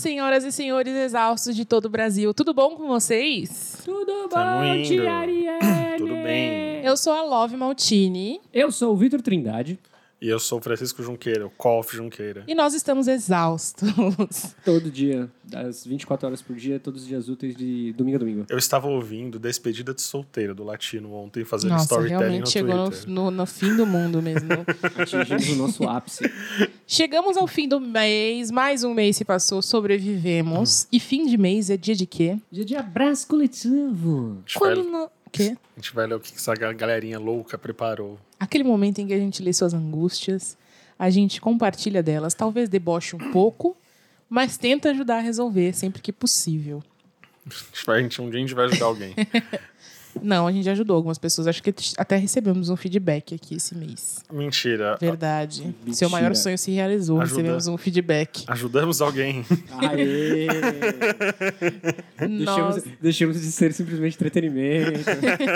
senhoras e senhores exaustos de todo o Brasil. Tudo bom com vocês? Tudo bom, indo. tia Arielle? Tudo bem. Eu sou a Love Maltini Eu sou o Vitor Trindade. E eu sou o Francisco Junqueira, o Colf Junqueira. e nós estamos exaustos. Todo dia, das 24 horas por dia, todos os dias úteis de domingo a domingo. Eu estava ouvindo Despedida de Solteiro do Latino ontem, fazendo Nossa, storytelling realmente no chegou no, Twitter. no- no fim do mundo mesmo. Atingimos o nosso ápice. Chegamos ao fim do mês, mais um mês se passou, sobrevivemos. E fim de mês é dia de quê? Dia de abraço coletivo. Quando. Quê? a gente vai ler o que essa galerinha louca preparou. Aquele momento em que a gente lê suas angústias, a gente compartilha delas, talvez deboche um pouco, mas tenta ajudar a resolver sempre que possível. A gente vai- um dia a gente vai ajudar alguém. Não, a gente ajudou algumas pessoas. Acho que até recebemos um feedback aqui esse mês. Mentira. Verdade. Mentira. Seu maior sonho se realizou. Ajuda. Recebemos um feedback. Ajudamos alguém. Aê! Deixamos, deixamos de ser simplesmente entretenimento.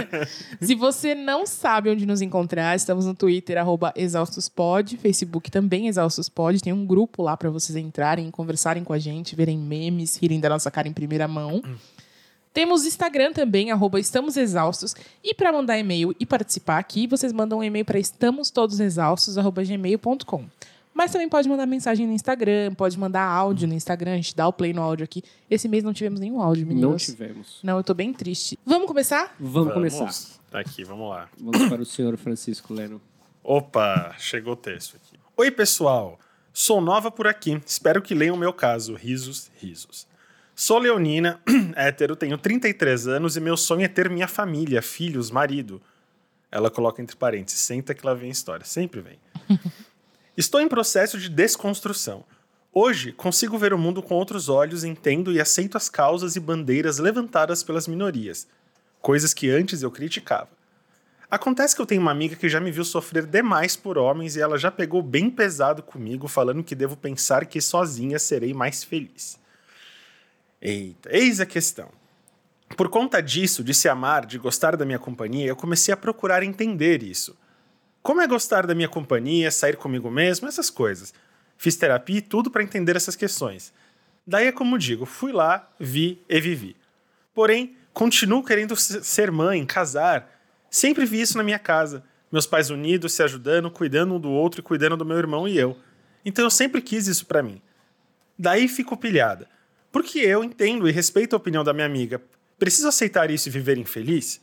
Se você não sabe onde nos encontrar, estamos no Twitter, arroba ExaustosPod, Facebook também ExaustosPod. Tem um grupo lá para vocês entrarem, conversarem com a gente, verem memes, rirem da nossa cara em primeira mão. Temos Instagram também, arroba Estamos Exaustos. E para mandar e-mail e participar aqui, vocês mandam um e-mail para estamostodosexaustos.gmail.com. Mas também pode mandar mensagem no Instagram, pode mandar áudio no Instagram, a gente dá o play no áudio aqui. Esse mês não tivemos nenhum áudio, meninos. Não tivemos. Não, eu tô bem triste. Vamos começar? Vamos, começar. Tá aqui, vamos lá. Vamos para o senhor Francisco Leno. Opa, chegou o texto aqui. Oi, pessoal. Sou nova por aqui. Espero que leiam o meu caso. Risos, risos. Sou leonina, hétero, tenho 33 anos e meu sonho é ter minha família, filhos, marido. Ela coloca entre parênteses, senta que lá vem a história. Sempre vem. Estou em processo de desconstrução. Hoje, consigo ver o mundo com outros olhos, entendo e aceito as causas e bandeiras levantadas pelas minorias. Coisas que antes eu criticava. Acontece que eu tenho uma amiga que já me viu sofrer demais por homens e ela já pegou bem pesado comigo, falando que devo pensar que sozinha serei mais feliz. Eita, eis a questão. Por conta disso, de se amar, de gostar da minha companhia, eu comecei a procurar entender isso. Como é gostar da minha companhia, sair comigo mesmo, essas coisas. Fiz terapia e tudo para entender essas questões. Daí é como digo, fui lá, vi e vivi. Porém, continuo querendo se- ser mãe, casar. Sempre vi isso na minha casa. Meus pais unidos, se ajudando, cuidando um do outro e cuidando do meu irmão e eu. Então eu sempre quis isso pra mim. Daí fico pilhada. Porque eu entendo e respeito a opinião da minha amiga. Preciso aceitar isso e viver infeliz?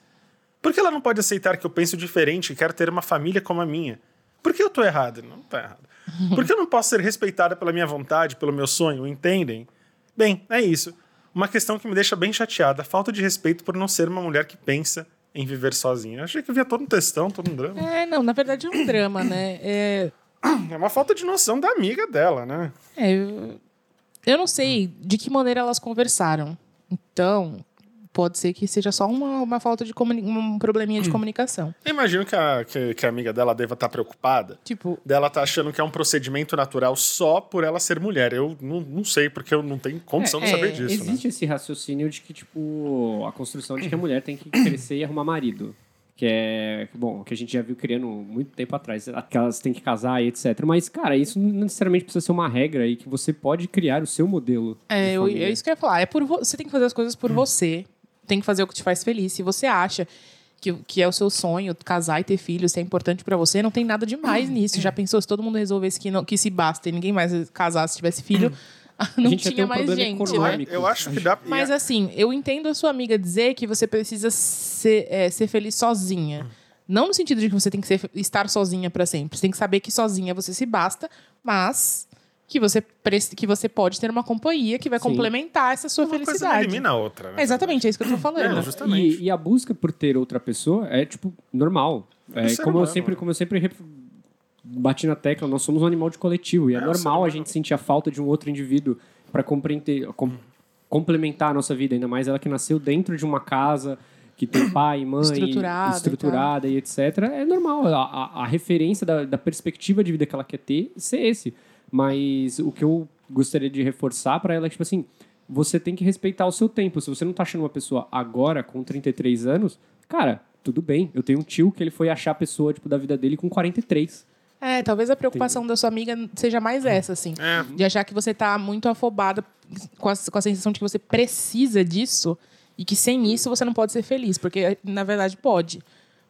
Por que ela não pode aceitar que eu penso diferente e quero ter uma família como a minha? Por que eu tô errado? Não tá errado. Por que eu não posso ser respeitada pela minha vontade, pelo meu sonho? Entendem? Bem, é isso. Uma questão que me deixa bem chateada, falta de respeito por não ser uma mulher que pensa em viver sozinha. Eu achei que havia todo um textão, todo um drama. É, não, na verdade é um drama, né? É, É uma falta de noção da amiga dela, né? é, eu, eu não sei de que maneira elas conversaram. Então, pode ser que seja só uma, uma falta de um probleminha de comunicação. Eu imagino que a, que, que a amiga dela deva estar preocupada. Tipo, Dela tá achando que é um procedimento natural só por ela ser mulher. Eu não, não sei, porque eu não tenho condição de É, saber é, disso, né? Existe esse raciocínio de que, tipo, a construção de que a mulher tem que crescer e arrumar marido. Que é, bom, que a gente já viu criando muito tempo atrás, que elas têm que casar e etc. Mas, cara, isso não necessariamente precisa ser uma regra e que você pode criar o seu modelo. é, eu- é isso que eu ia falar. É por vo- você tem que fazer as coisas por você. Tem que fazer o que te faz feliz. Se você acha que, que é o seu sonho casar e ter filhos, se é importante pra você, não tem nada demais nisso. Já pensou se todo mundo resolvesse que, não, que se basta e ninguém mais casasse, tivesse filho, não tinha um mais problema gente, né? Eu acho que dá. Mas assim, eu entendo a sua amiga dizer que você precisa ser, é, ser feliz sozinha. Não no sentido de que você tem que ser- estar sozinha pra sempre. Você tem que saber que sozinha você se basta, mas que você, que você pode ter uma companhia que vai Sim. complementar essa sua uma coisa não felicidade. elimina a outra, né? É exatamente, é isso que eu tô falando. É, justamente. E, e a busca por ter outra pessoa é, tipo, normal. É, ser como, eu sempre, né? como eu sempre bati na tecla, nós somos um animal de coletivo. E é, É, normal a gente sentir a falta de um outro indivíduo para compreender, com- complementar a nossa vida. Ainda mais ela que nasceu dentro de uma casa que tem pai, mãe, Estruturada e estruturada e, etc. É normal. A, a- a referência da, da perspectiva de vida que ela quer ter ser esse. Mas o que eu gostaria de reforçar para ela é tipo assim, você tem que respeitar o seu tempo. Se você não tá achando uma pessoa agora com 33 anos, cara, tudo bem. Eu tenho um tio que ele foi achar a pessoa tipo da vida dele com 43. É, talvez a preocupação da sua amiga seja mais essa, assim. É. De achar que você tá muito afobada com a, com a sensação de que você precisa disso e que sem isso você não pode ser feliz. Porque, na verdade, pode.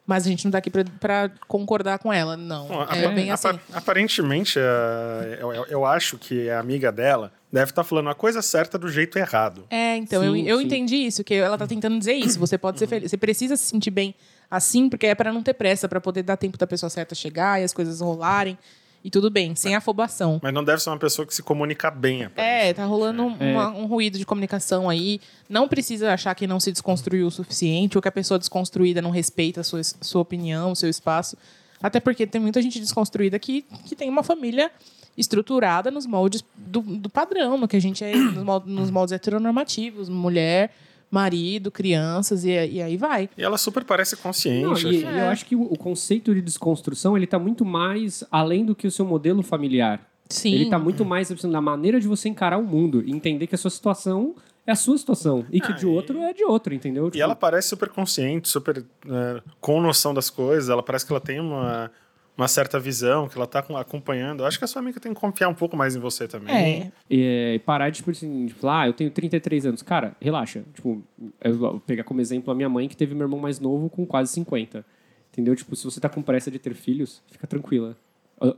Mas a gente não tá aqui pra, pra concordar com ela, não. Bom, é bem assim. apa- aparentemente, eh, eu, eu- eu acho que a amiga dela deve estar falando a coisa certa do jeito errado. É, então, eu, Sim, eu sim. entendi isso, que ela tá tentando dizer isso. Você pode ser feliz. Você precisa se sentir bem assim, porque é pra não ter pressa, pra poder dar tempo da pessoa certa chegar e as coisas rolarem. E tudo bem, sem afobação. Mas não deve ser uma pessoa que se comunica bem. aparentemente. É, tá rolando um, uma- um ruído de comunicação aí. Não precisa achar que não se desconstruiu o suficiente ou que a pessoa desconstruída não respeita a sua, sua opinião, o seu espaço. Até porque tem muita gente desconstruída que, que tem uma família estruturada nos moldes do, do padrão, no que a gente é, nos moldes heteronormativos, mulher, marido, crianças, e, e aí vai. E ela super parece Não, consciente. e, assim. e eu acho que o, o conceito de desconstrução ele tá muito mais além do que o seu modelo familiar. Sim. Ele tá muito mais assim, na maneira de você encarar o mundo e entender que a sua situação é a sua situação e que Ah, de e- outro é de outro, entendeu? E Tipo, ela parece super consciente, super eh, com noção das coisas. Ela parece que ela tem uma, uma certa visão, que ela tá com- acompanhando. Eu acho que a sua amiga tem que confiar um pouco mais em você também. É, É, e parar de, tipo assim, de falar, ah, eu tenho 33 anos. Cara, relaxa. Tipo, eu vou pegar como exemplo a minha mãe, que teve meu irmão mais novo com quase 50. Entendeu? Tipo, se você tá com pressa de ter filhos, fica tranquila.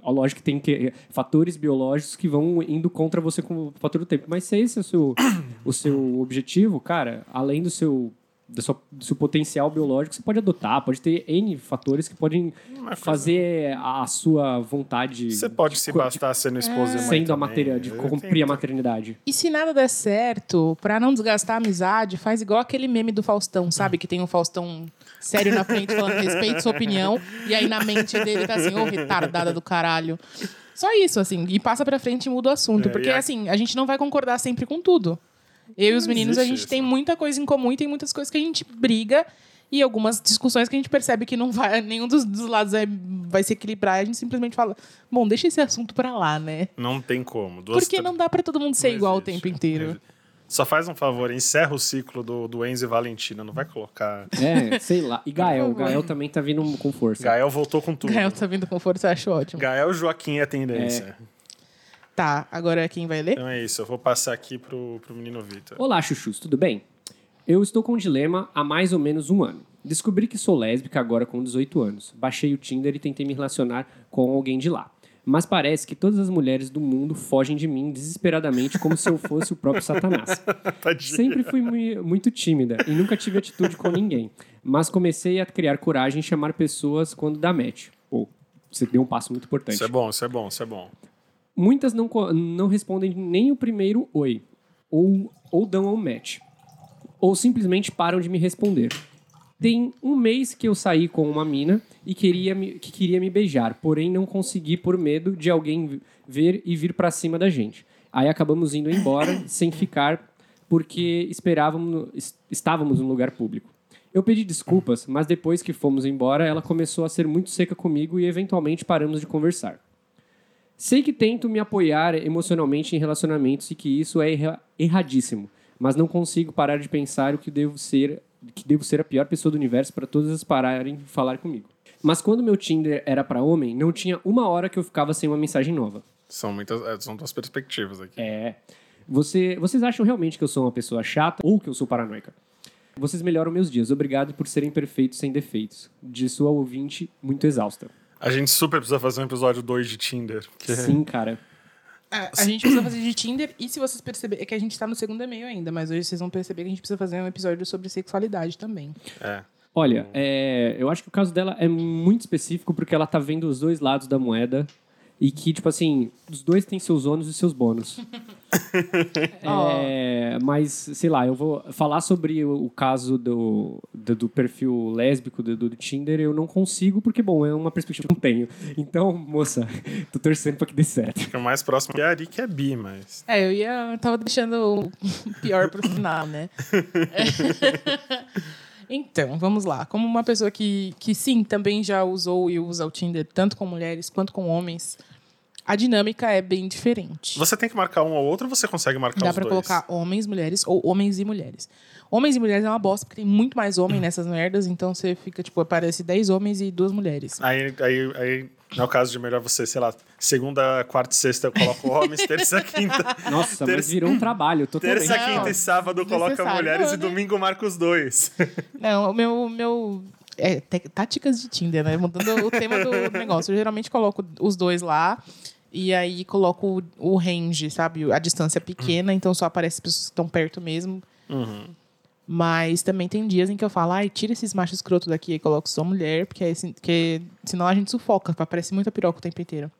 Ó, Lógico que tem que, fatores biológicos que vão indo contra você com o fator do tempo. Mas se esse é o seu, o seu objetivo, cara, além do seu, da sua- do seu potencial biológico, você pode adotar, pode ter N fatores que podem coisa- fazer a sua vontade. Você pode de se bastar sendo esposa e mãe Sendo a matéria, de Eu cumprir a maternidade. E se nada der certo, pra não desgastar a amizade, faz igual aquele meme do Faustão, sabe? Que tem um Faustão sério na frente falando respeito sua opinião, e aí na mente dele tá assim, ô retardada do caralho. Só isso, assim, e passa pra frente e muda o assunto. É, porque, a- assim, a gente não vai concordar sempre com tudo. Eu e os meninos, a gente isso. tem muita coisa em comum e tem muitas coisas que a gente briga e algumas discussões que a gente percebe que não vai, nenhum dos, dos lados vai, vai se equilibrar. A gente simplesmente fala, bom, deixa esse assunto pra lá, né? Não tem como. Duas Porque não dá pra todo mundo ser não igual o existe. tempo inteiro. Só faz um favor, encerra o ciclo do, do Enzo e Valentina. Não vai colocar. É, sei lá. E Gael, favor. Gael também tá vindo com força. Gael voltou com tudo. Gael tá vindo com força, eu acho ótimo. Gael Joaquim é a tendência. Tá, agora quem vai ler? Então é isso, eu vou passar aqui pro, pro menino Vitor. Olá, chuchus, tudo bem? Eu estou com um dilema há mais ou menos um ano. Descobri que sou lésbica agora com 18 anos. Baixei o Tinder e tentei me relacionar com alguém de lá. Mas parece que todas as mulheres do mundo fogem de mim desesperadamente como se eu fosse o próprio Satanás. Tadinho. Sempre fui mui- muito tímida e nunca tive atitude com ninguém. Mas comecei a criar coragem em chamar pessoas quando dá match. Pô, você deu um passo muito importante. Isso é bom, isso é bom, isso é bom. Muitas não, não respondem nem o primeiro oi, ou, ou dão um match, ou simplesmente param de me responder. Tem um mês que eu saí com uma mina e queria me, que queria me beijar, porém não consegui por medo de alguém ver e vir pra cima da gente. Aí acabamos indo embora sem ficar porque esperávamos es- estávamos num lugar público. Eu pedi desculpas, mas depois que fomos embora, ela começou a ser muito seca comigo e eventualmente paramos de conversar. Sei que tento me apoiar emocionalmente em relacionamentos e que isso é erra- erradíssimo, mas não consigo parar de pensar o que devo ser, que devo ser a pior pessoa do universo para todas pararem de falar comigo. Mas quando meu Tinder era para homem, não tinha uma hora que eu ficava sem uma mensagem nova. São muitas, é, são duas perspectivas aqui. É. Você, vocês acham realmente que eu sou uma pessoa chata ou que eu sou paranoica? Vocês melhoram meus dias. Obrigado por serem perfeitos sem defeitos. De sua ouvinte muito exausta. A gente super precisa fazer um episódio 2 de Tinder. que- Sim, cara. É, a gente precisa fazer de Tinder e se vocês perceberem, é que a gente tá no segundo e-mail ainda, mas hoje vocês vão perceber que a gente precisa fazer um episódio sobre sexualidade também. É. Olha, é, eu acho que o caso dela é muito específico porque ela tá vendo os dois lados da moeda e que, tipo assim, os dois têm seus ônus e seus bônus. É, mas, sei lá, eu vou falar sobre o, o caso do, do, do perfil lésbico do, do Tinder, eu não consigo porque, bom, é uma perspectiva que eu não tenho. Então, moça, tô torcendo pra que dê certo. Fica mais próximo que a Ari, que é bi, mas. É, eu ia. Eu tava deixando o pior pro final, né? então, vamos lá. Como uma pessoa que, que sim, também já usou e usa o Tinder, tanto com mulheres quanto com homens, a dinâmica é bem diferente. Você tem que marcar um ou outro ou você consegue marcar Dá os pra dois? colocar homens, mulheres ou homens e mulheres. Homens e mulheres é uma bosta, porque tem muito mais homem nessas merdas, então você fica, tipo, aparece 10 homens e duas mulheres. Aí, aí, aí, no caso de melhor você, sei lá, segunda, quarta e sexta eu coloco homens, terça, quinta. Nossa, mas Terça- virou um trabalho totalmente. Terça, quinta e sábado coloca desnecessário, mulheres não, e né? domingo marca os dois. Não, o meu. meu é, táticas de Tinder, né? Mudando o tema do negócio. Eu geralmente coloco os dois lá. E aí coloco o, o range, sabe? A distância pequena, então só aparece as pessoas que estão perto mesmo. Mas também tem dias em que eu falo, ai, tira esses machos escroto daqui e coloco só mulher, porque, aí, porque senão a gente sufoca, aparece muita piroca o tempo inteiro.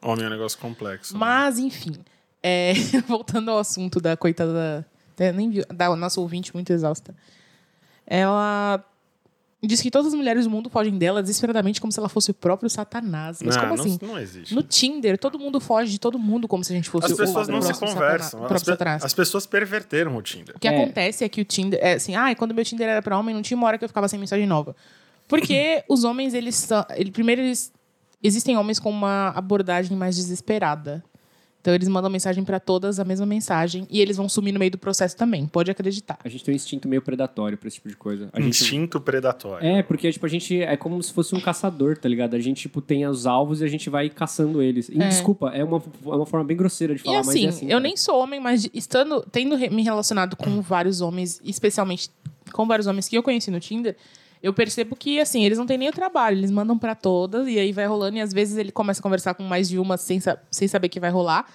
Homem é um negócio complexo. né? Mas, enfim, é, voltando ao assunto da coitada da, até nem vi- da nossa ouvinte muito exausta. Ela diz que todas as mulheres do mundo fogem dela desesperadamente como se ela fosse o próprio Satanás. Mas não, como não- assim? Não, existe. No Tinder, todo mundo foge de todo mundo como se a gente fosse As pessoas o, não se conversam. Satana- As, Satanás. as pessoas perverteram o Tinder. O que É. acontece é que o Tinder. É assim, ah, quando meu Tinder era pra homem, não tinha uma hora que eu ficava sem mensagem nova. Porque os homens, eles são. Ele, primeiro, eles. Existem homens com uma abordagem mais desesperada. Então, eles mandam mensagem pra todas a mesma mensagem. E eles vão sumir no meio do processo também. Pode acreditar. A gente tem um instinto meio predatório pra esse tipo de coisa. A gente... Instinto predatório. É, porque, tipo, a gente é como se fosse um caçador, tá ligado? A gente, tipo, tem os alvos e a gente vai caçando eles. E, É. Desculpa, é uma, é uma forma bem grosseira de E falar, assim, mas é assim. eu cara. nem sou homem, mas estando, tendo me relacionado com vários homens, especialmente com vários homens que eu conheci no Tinder, eu percebo que, assim, eles não têm nem o trabalho, eles mandam pra todas, e aí vai rolando, e às vezes ele começa a conversar com mais de uma sem, sem saber que vai rolar.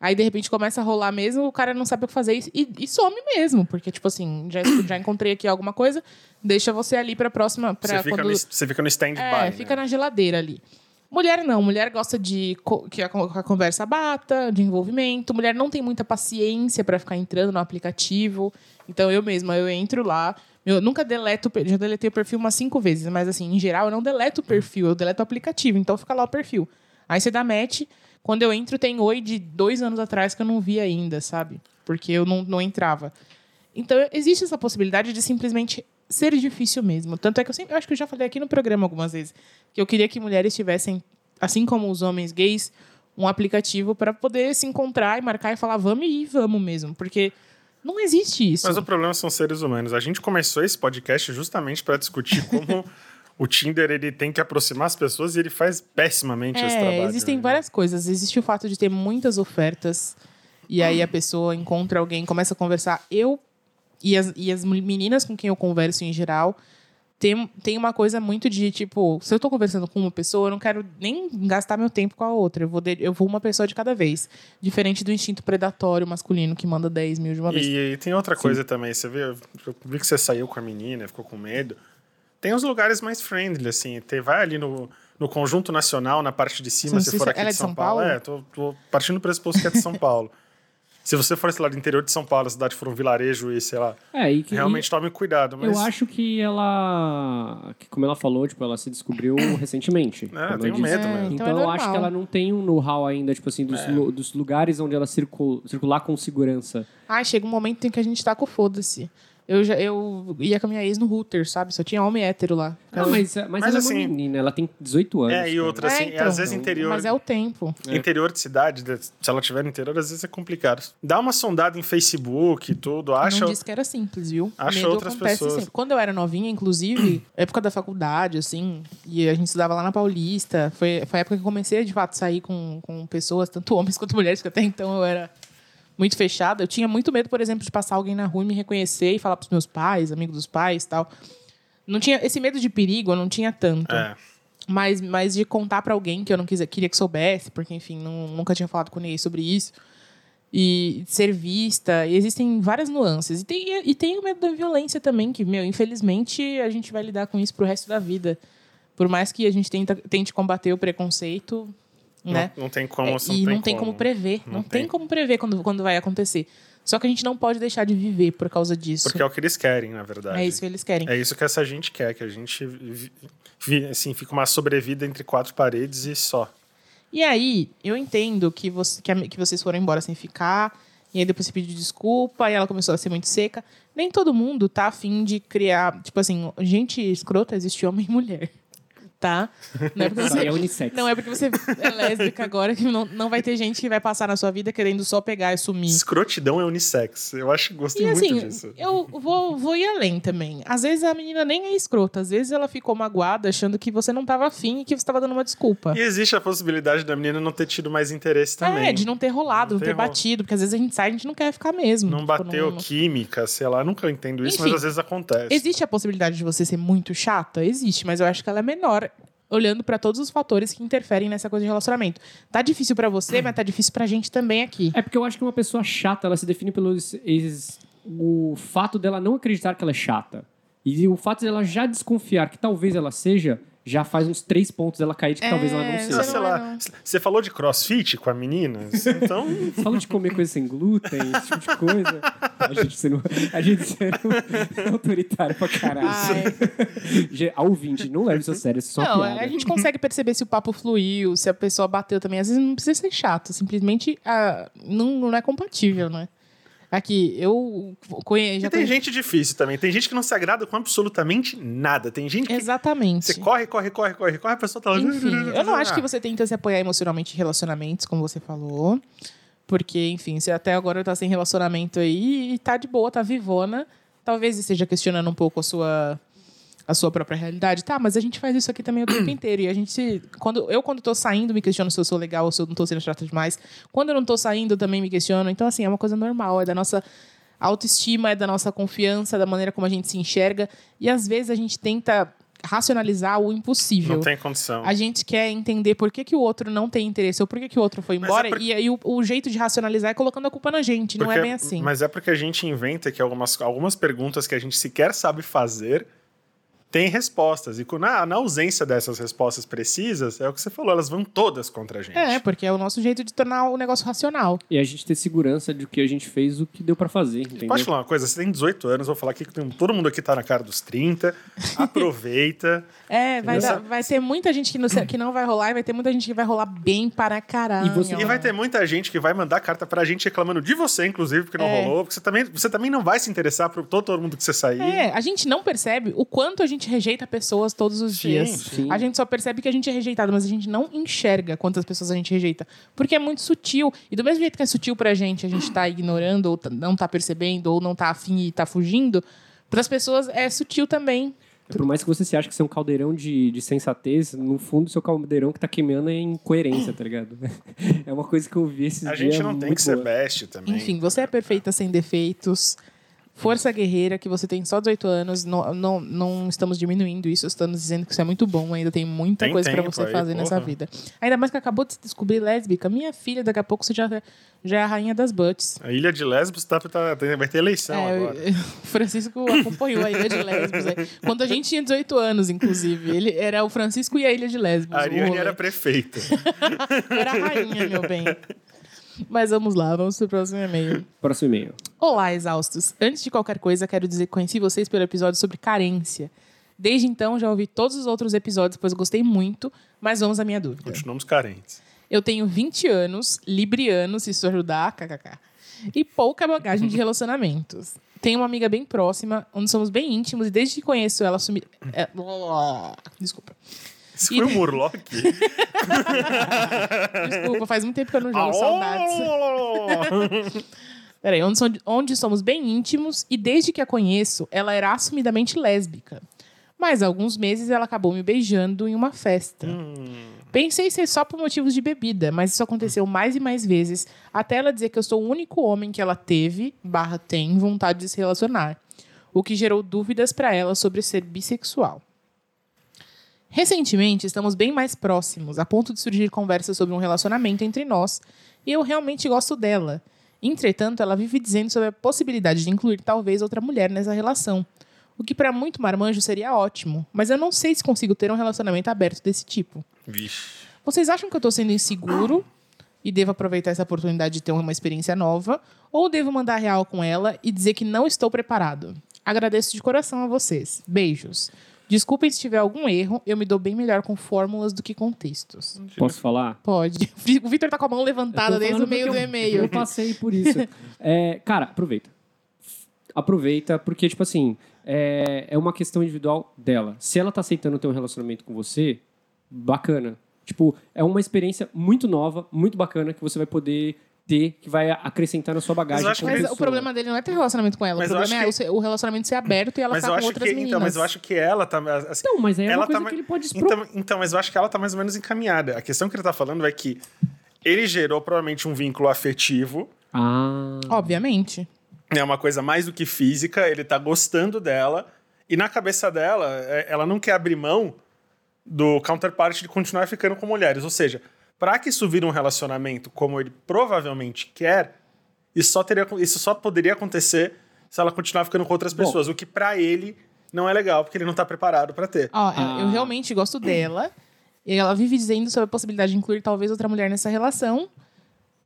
Aí, de repente, começa a rolar mesmo, o cara não sabe o que fazer e, e some mesmo. Porque, tipo assim, já, já encontrei aqui alguma coisa, deixa você ali pra próxima. Pra Você, fica quando... no, você fica no stand-by. É, né? fica na geladeira ali. Mulher não, mulher gosta de que a, con- a conversa bata, de envolvimento. Mulher não tem muita paciência pra ficar entrando no aplicativo. Então eu mesma, eu entro lá. Eu nunca deleto, já deletei o perfil umas cinco vezes, mas assim, em geral eu não deleto o perfil, eu deleto o aplicativo, então fica lá o perfil. Aí você dá match, quando eu entro tem oi de dois anos atrás que eu não vi ainda, sabe? Porque eu não, não entrava. Então, existe essa possibilidade de simplesmente ser difícil mesmo. Tanto é que eu, sempre, eu acho que eu já falei aqui no programa algumas vezes que eu queria que mulheres tivessem, assim como os homens gays, um aplicativo para poder se encontrar e marcar e falar vamos e vamos mesmo. Porque não existe isso. Mas o problema são seres humanos. A gente começou esse podcast justamente para discutir como o Tinder ele tem que aproximar as pessoas e ele faz pessimamente esse É, trabalho. existem né? várias coisas. Existe o fato de ter muitas ofertas e aí a pessoa encontra alguém, começa a conversar. Eu e as, e as meninas com quem eu converso em geral tem, tem uma coisa muito de tipo, se eu tô conversando com uma pessoa, eu não quero nem gastar meu tempo com a outra. Eu vou, de- eu vou uma pessoa de cada vez. Diferente do instinto predatório masculino que manda 10 mil de uma vez. E, e tem outra coisa também. Você vê, eu vi que você saiu com a menina, ficou com medo. Tem os lugares mais friendly, assim. Tem, vai ali no, no Conjunto Nacional, na parte de cima, Não se for aqui ela de São, Paulo. É, tô, tô partindo do pressuposto que é de São Paulo. Se você for, sei lá, do interior de São Paulo, a cidade for um vilarejo e, sei lá, É, e que, realmente tome cuidado. e Mas eu acho que ela. Que, como ela falou, tipo, ela se descobriu recentemente. É, como tenho eu disse. medo É, mesmo. então Então, é eu acho que ela não tem um know-how ainda, tipo assim, dos, lu- dos lugares onde ela circul, circular com segurança. Ai, chega um momento em que a gente tá com foda-se. Eu, já, eu ia com a minha ex no router, sabe? Só tinha homem hétero lá. Não, mas, mas, Mas ela é assim- uma menina, ela tem 18 anos. É, e cara. outra, assim, então, às vezes interior. Mas é o tempo. Interior de cidade, de- se ela tiver no interior, às vezes é complicado. Dá uma sondada em Facebook e tudo, acha. Não disse que era simples, viu? Acha Medo outras acontece pessoas. sempre. Quando eu era novinha, inclusive, época da faculdade, assim, e a gente estudava lá na Paulista, foi, foi a época que eu comecei, de fato, sair com, com pessoas, tanto homens quanto mulheres, que até então eu era muito fechada. Eu tinha muito medo, por exemplo, de passar alguém na rua e me reconhecer e falar pros meus pais, amigos dos pais tal. Não tinha, esse medo de perigo eu não tinha tanto. É. Mas, mas de contar pra alguém que eu não quis, queria que soubesse, porque, enfim, não- nunca tinha falado com ninguém sobre isso. E ser vista. E existem várias nuances. E tem, e tem o medo da violência também, que, meu, infelizmente a gente vai lidar com isso pro resto da vida. Por mais que a gente tenta, tente combater o preconceito, né? Não, não tem como. É, não e não tem como prever. Não, Não tem. tem. como prever quando, quando vai acontecer. Só que a gente não pode deixar de viver por causa disso. Porque é o que eles querem, na verdade. É isso que eles querem. É isso que essa gente quer, que a gente assim, fica uma sobrevida entre quatro paredes e só. E aí, eu entendo que, você, que, a- que vocês foram embora sem ficar, e aí depois você pediu desculpa, e ela começou a ser muito seca. Nem todo mundo tá afim de criar. Tipo assim, gente escrota existe homem e mulher. Tá? Não é porque você, é unissex. não é porque você é lésbica agora que não, não vai ter gente que vai passar na sua vida querendo só pegar e sumir. Escrotidão é unissex. Eu acho que gostei E muito assim, disso. eu vou, vou ir além também. Às vezes a menina nem é escrota, às vezes ela ficou magoada achando que você não tava afim e que você tava dando uma desculpa. E existe a possibilidade da menina não ter tido mais interesse também. É, de não ter rolado, Não não, ter batido, porque às vezes a gente sai e a gente não quer ficar mesmo. Não Tipo, bateu não- química, sei lá. Nunca entendo isso, Enfim, mas às vezes acontece. Existe a possibilidade de você ser muito chata? Existe, mas eu acho que ela é menor olhando pra todos os fatores que interferem nessa coisa de relacionamento. Tá difícil pra você, mas tá difícil pra gente também aqui. É porque eu acho que uma pessoa chata, ela se define pelo o fato dela não acreditar que ela é chata. E o fato dela já desconfiar que talvez ela seja, já faz uns três pontos dela cair de que talvez ela não É, seja. você sei é, lá. Você falou de crossfit com a menina? Então. Fala de comer coisa sem glúten, esse tipo de coisa. A gente sendo, a gente sendo autoritário pra caralho. Ai. Ao ouvinte, não leve isso a sério, isso é só Não, piada. a gente consegue perceber se o papo fluiu, se a pessoa bateu também. Às vezes não precisa ser chato, simplesmente ah, não, não é compatível, né? Aqui, eu conheço. E tem gente difícil também. Tem gente que não se agrada com absolutamente nada. Tem gente que. Exatamente. Você corre, corre, corre, corre, corre, a pessoa tá lá. Enfim, eu não acho que você tenta se apoiar emocionalmente em relacionamentos, como você falou. Porque, enfim, você até agora tá sem relacionamento aí e tá de boa, tá vivona. Talvez esteja questionando um pouco a sua, a sua própria realidade. Tá, mas a gente faz isso aqui também o tempo inteiro. E a gente. Quando, eu, quando tô saindo, me questiono se eu sou legal ou se eu não tô sendo chata demais. Quando eu não tô saindo, eu também me questiono. Então, assim, é uma coisa normal, é da nossa autoestima, é da nossa confiança, da maneira como a gente se enxerga. E às vezes a gente tenta racionalizar o impossível. Não tem condição. A gente quer entender por que, que o outro não tem interesse ou por que, que o outro foi Mas embora. é por- E aí o, o jeito de racionalizar é colocando a culpa na gente. não é Porque- bem assim. Mas é porque a gente inventa que algumas, algumas perguntas que a gente sequer sabe fazer têm respostas. E com- na, na ausência dessas respostas precisas, é o que você falou, elas vão todas contra a gente. É, porque é o nosso jeito de tornar o negócio racional. E a gente ter segurança de que a gente fez o que deu pra fazer, entendeu? Posso te falar uma coisa? Você tem 18 anos, vou falar aqui que tem- todo mundo aqui tá na cara dos 30. Aproveita. É, vai, dar- vai ter muita gente que não, que não vai rolar e vai ter muita gente que vai rolar bem para caralho. E você- E vai ter muita gente que vai mandar carta pra gente reclamando de você, inclusive, porque não É. rolou. Porque você também, você também não vai se interessar por todo, todo mundo que você sair. É, a gente não percebe o quanto a gente rejeita pessoas todos os Sim, dias. sim. A gente só percebe que a gente é rejeitado, mas a gente não enxerga quantas pessoas a gente rejeita. Porque é muito sutil. E do mesmo jeito que é sutil pra gente, a gente tá ignorando, ou tá- não tá percebendo, ou não tá afim e tá fugindo, pras pessoas é sutil também. Por mais que você se ache que você é um caldeirão de, de sensatez, no fundo, seu caldeirão que tá queimando é incoerência, tá ligado? É uma coisa que eu vi esses A dias. gente não tem muito que ser boa. best também. Enfim, você é perfeita sem defeitos. Força guerreira, que você tem só 18 anos. Não, não, não estamos diminuindo isso, estamos dizendo que isso é muito bom. Ainda tem muita Tem coisa tempo você aí, fazer nessa porra. vida. Ainda mais que acabou de se descobrir lésbica. Minha filha, daqui a pouco você já, já é a rainha das butts. A Ilha de Lesbos tá, tá- vai ter eleição É, agora. o Francisco acompanhou a Ilha de Lesbos. aí. Quando a gente tinha 18 anos, inclusive. Ele era o Francisco e a Ilha de Lesbos. A Ariane era prefeita. era a rainha, meu bem. Mas vamos lá, vamos pro próximo e-mail. Próximo e-mail. Olá, exaustos. Antes de qualquer coisa, quero dizer que conheci vocês pelo episódio sobre carência. Desde então, já ouvi todos os outros episódios, pois gostei muito, mas vamos à minha dúvida. Continuamos carentes. Eu tenho 20 anos, libriano, se isso ajudar, kkk, e pouca bagagem de relacionamentos. Tenho uma amiga bem próxima, onde somos bem íntimos, e desde que conheço ela, assumi... é, Desculpa. Isso E- foi o Murloc? Desculpa, faz muito tempo que eu não jogo saudades. Peraí, onde, onde somos bem íntimos e desde que a conheço, ela era assumidamente lésbica. Mas há alguns meses ela acabou me beijando em uma festa. Pensei ser só por motivos de bebida, mas isso aconteceu mais e mais vezes, até ela dizer que eu sou o único homem que ela teve, barra tem, vontade de se relacionar. O que gerou dúvidas para ela sobre ser bissexual. Recentemente, estamos bem mais próximos, a ponto de surgir conversas sobre um relacionamento entre nós, e eu realmente gosto dela. Entretanto, ela vive dizendo sobre a possibilidade de incluir talvez outra mulher nessa relação, o que para muito marmanjo seria ótimo, mas eu não sei se consigo ter um relacionamento aberto desse tipo. Vixe. Vocês acham que eu tô sendo inseguro e devo aproveitar essa oportunidade de ter uma experiência nova? Ou devo mandar real com ela e dizer que não estou preparado? Agradeço de coração a vocês. Beijos. Desculpem se tiver algum erro, eu me dou bem melhor com fórmulas do que com textos. Posso falar? Pode. O Victor tá com a mão levantada desde o meio do e-mail. Eu passei por isso. É, cara, aproveita. Aproveita, porque, tipo assim, é, é uma questão individual dela. Se ela tá aceitando ter um relacionamento com você, bacana. Tipo, é uma experiência muito nova, muito bacana, que você vai poder ter, que vai acrescentar na sua bagagem. Mas eu acho como que- Mas o problema dele não é ter relacionamento com ela. Mas o eu problema é o o relacionamento ser aberto e ela Mas ficar eu com outras que. meninas. Então, mas eu acho que ela tá. Assim, Então, mas aí é ela uma coisa tá que ele pode expor. Então, então, mas eu acho que ela tá mais ou menos encaminhada. A questão que ele tá falando é que ele gerou provavelmente um vínculo afetivo. Ah. Obviamente. É uma coisa mais do que física, ele tá gostando dela. E na cabeça dela, é, ela não quer abrir mão do counterpart de continuar ficando com mulheres. Ou seja, para que isso vire um relacionamento como ele provavelmente quer, isso só, teria, isso só poderia acontecer se ela continuar ficando com outras Bom. pessoas. O que para ele não é legal, porque ele não tá preparado para ter. Ó, Ah. eu realmente gosto dela. E ela vive dizendo sobre a possibilidade de incluir talvez outra mulher nessa relação.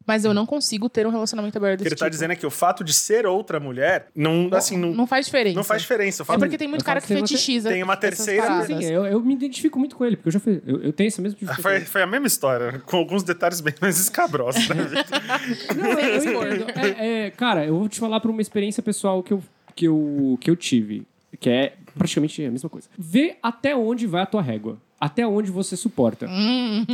Mas eu não consigo ter um relacionamento aberto O que desse ele tá tipo. dizendo é que o fato de ser outra mulher não, assim, não, Não faz diferença. não faz diferença. É porque tem muito cara que fetichiza. tem uma terceira-. Sim, eu, eu me identifico muito com ele, porque eu já fiz. Eu, eu tenho essa mesma Foi, dificuldade. foi a mesma história, com alguns detalhes bem mais escabrosos. Né? Não, eu, eu entendo. É, é, cara, eu vou te falar por uma experiência pessoal que eu, que, eu, que eu tive, que é praticamente a mesma coisa. Vê até onde vai a tua régua. Até onde você suporta. Não,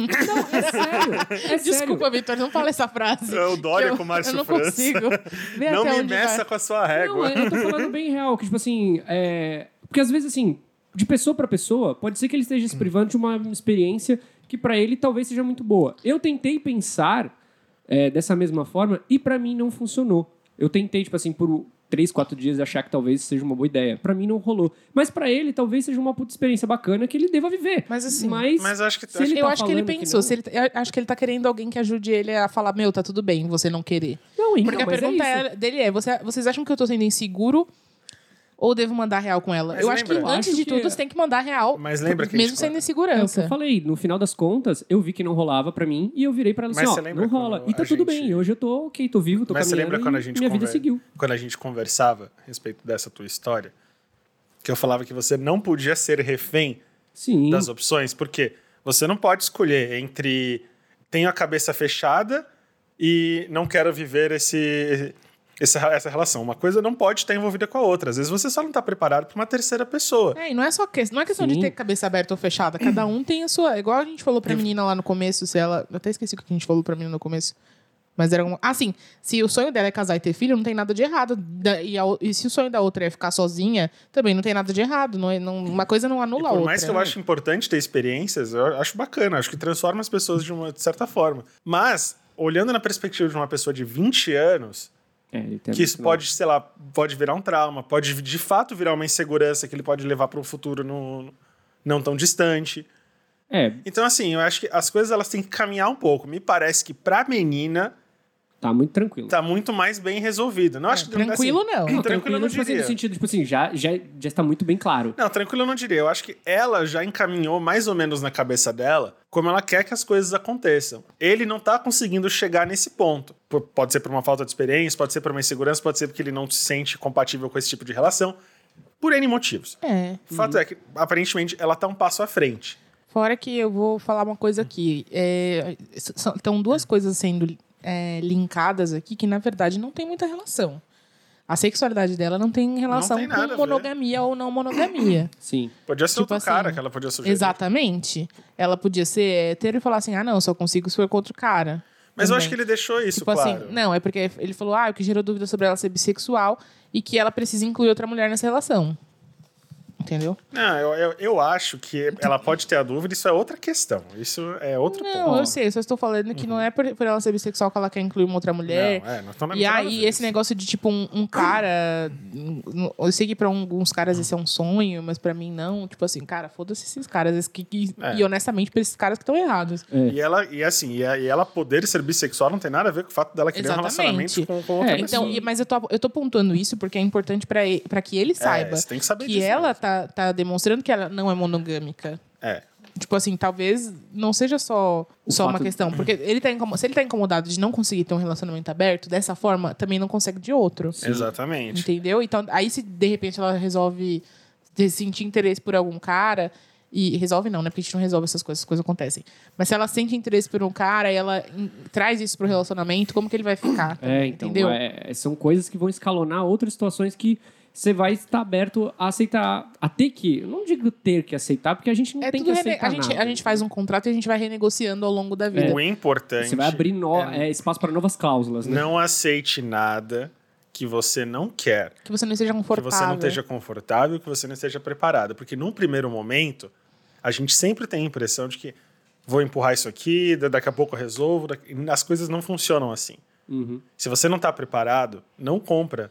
é sério. É sério. Desculpa, Vitor, não fala essa frase. É o Dória eu- com o Márcio Eu não França. consigo. Ver não até me meça vai. com a sua Não, régua. eu tô falando bem real, que tipo assim, é... porque às vezes assim, de pessoa pra pessoa, pode ser que ele esteja se privando de uma experiência que pra ele talvez seja muito boa. Eu tentei pensar é, dessa mesma forma e pra mim não funcionou. Eu tentei, tipo assim, por três, quatro dias achar que talvez seja uma boa ideia. Pra mim não rolou. Mas pra ele talvez seja uma puta experiência bacana que ele deva viver. Mas assim, Mas, Mas eu acho que- se ele eu tá acho que ele pensou. não- se ele, eu acho que ele tá querendo alguém que ajude ele a falar: Meu, tá tudo bem, você não querer. Não, então, Porque a é pergunta é- dele é: você- vocês acham que eu tô sendo inseguro ou devo mandar real com ela? Mas eu acho que lembra- antes Acho de que- tudo você tem que mandar real. Mas lembra que mesmo sendo É insegurança. eu falei, no final das contas, eu vi que não rolava pra mim e eu virei pra ela Mas assim, você ó, lembra não rola. E tá tudo gente- bem, hoje eu tô ok, tô vivo, tô Mas você caminhando lembra quando a gente minha vida conver- seguiu. Quando a gente conversava a respeito dessa tua história? Que eu falava que você não podia ser refém Sim. das opções, porque você não pode escolher entre tenho a cabeça fechada e não quero viver esse, essa, essa relação. Uma coisa não pode estar envolvida com a outra. Às vezes você só não está preparado para uma terceira pessoa. É, e não é só que, não é questão de Sim. ter cabeça aberta ou fechada. Cada um tem a sua. Igual a gente falou pra menina lá no começo, se ela. Eu até esqueci o que a gente falou pra menina no começo. Mas era um. Ah, sim. Se o sonho dela é casar e ter filho, não tem nada de errado. Da- E, a e se o sonho da outra é ficar sozinha, também não tem nada de errado. Não é, não- uma coisa não E anula a por outra. mais que eu né? acho importante ter experiências, eu acho bacana, acho que transforma as pessoas de uma de certa forma. Mas, olhando na perspectiva de uma pessoa de 20 anos, É, que isso pode, sei lá, pode virar um trauma, pode de fato virar uma insegurança que ele pode levar para um futuro no- não tão distante. É, Então, assim, eu acho que as coisas elas têm que caminhar um pouco. Me parece que pra menina tá muito tranquilo. tá muito mais bem resolvido. Não acho que tranquilo, assim, não. Não, tranquilo eu não tipo assim, diria. no sentido, tipo assim, já, já, já está muito bem claro. Não, tranquilo eu não diria. Eu acho que ela já encaminhou mais ou menos na cabeça dela como ela quer que as coisas aconteçam. Ele não tá conseguindo chegar nesse ponto. P- Pode ser por uma falta de experiência, pode ser por uma insegurança, pode ser porque ele não se sente compatível com esse tipo de relação. Por N motivos. É. O fato é que, aparentemente, ela tá um passo à frente. Fora que eu vou falar uma coisa aqui. É, são- Estão duas coisas sendo é, linkadas aqui que, na verdade, não tem muita relação. A sexualidade dela não tem relação tem nada a com monogamia ou não monogamia. Sim. Podia ser Tipo outro assim, cara que ela podia sugerir. Exatamente. Ela podia ser hétero e falar assim: ah, não, só consigo se for com outro cara. Mas eu Também. acho que ele deixou isso Tipo claro. assim, não, é porque ele falou, ah, o que gerou dúvida sobre ela ser bissexual e que ela precisa incluir outra mulher nessa relação. Entendeu? Não, eu, eu, eu acho que ela pode ter a dúvida, isso é outra questão. Isso é outro Não, ponto. eu sei, só estou falando que não é por, por ela ser bissexual que ela quer incluir uma outra mulher. Não, é, não tô- não E aí, esse isso. negócio de, tipo, um, um cara. Eu sei que pra alguns caras esse é um sonho, mas pra mim não. Tipo assim, cara, foda-se esses caras. esse que, que- É. E honestamente, pra esses caras que estão errados. E ela, e assim, e, a- e ela poder ser bissexual não tem nada a ver com o fato dela querer um relacionamento Exatamente. com, com outra É, pessoa. Então, e- mas eu tô, eu tô pontuando isso porque é importante pra pra que ele saiba você tem que saber que disso ela mesmo. tá, tá demonstrando que ela não é monogâmica. É. Tipo assim, talvez não seja só, O só uma questão. Porque ele tá se ele tá incomodado de não conseguir ter um relacionamento aberto, dessa forma, também não consegue de outro. Exatamente. Entendeu? Então, aí se de repente ela resolve sentir interesse por algum cara. E resolve não, né? Porque a gente não resolve essas coisas, as coisas acontecem. Mas se ela sente interesse por um cara e ela traz isso pro relacionamento, como que ele vai ficar? É, então, Entendeu? é, são coisas que vão escalonar outras situações que, você vai estar aberto a aceitar, a ter que, eu não digo ter que aceitar, porque a gente não É tem que aceitar a gente, nada. a gente faz um contrato e a gente vai renegociando ao longo da vida. O importante Você vai abrir no- é, espaço para novas cláusulas, né? não aceite nada que você não quer. Que você não esteja Que confortável. você não esteja confortável, que você não esteja preparado. Porque num primeiro momento, a gente sempre tem a impressão de que vou empurrar isso aqui, da- daqui a pouco eu resolvo. As coisas não funcionam assim. Uhum. Se você não está preparado, não compra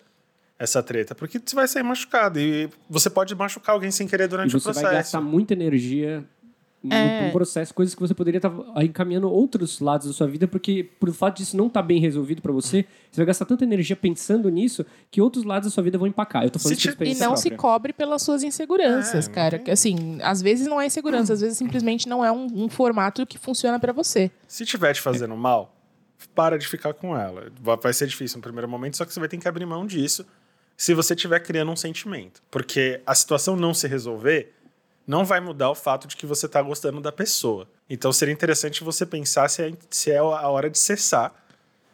essa treta, porque você vai sair machucado. E você pode machucar alguém sem querer E durante o você vai processo. gastar muita energia no, É. no processo, coisas que você poderia estar encaminhando outros lados da sua vida, porque por fato disso não estar bem resolvido para você, você vai gastar tanta energia pensando nisso que outros lados da sua vida vão empacar. Eu tô falando Se de te- E não se própria. cobre pelas suas inseguranças, É, cara. Que, Assim, às vezes não é insegurança, às vezes simplesmente não é um, um formato que funciona pra você. Se tiver te fazendo mal, para de ficar com ela. Vai- Vai ser difícil no primeiro momento, só que você vai ter que abrir mão disso se você estiver criando um sentimento. Porque a situação não se resolver não vai mudar o fato de que você está gostando da pessoa. Então seria interessante você pensar se é, se é a hora de cessar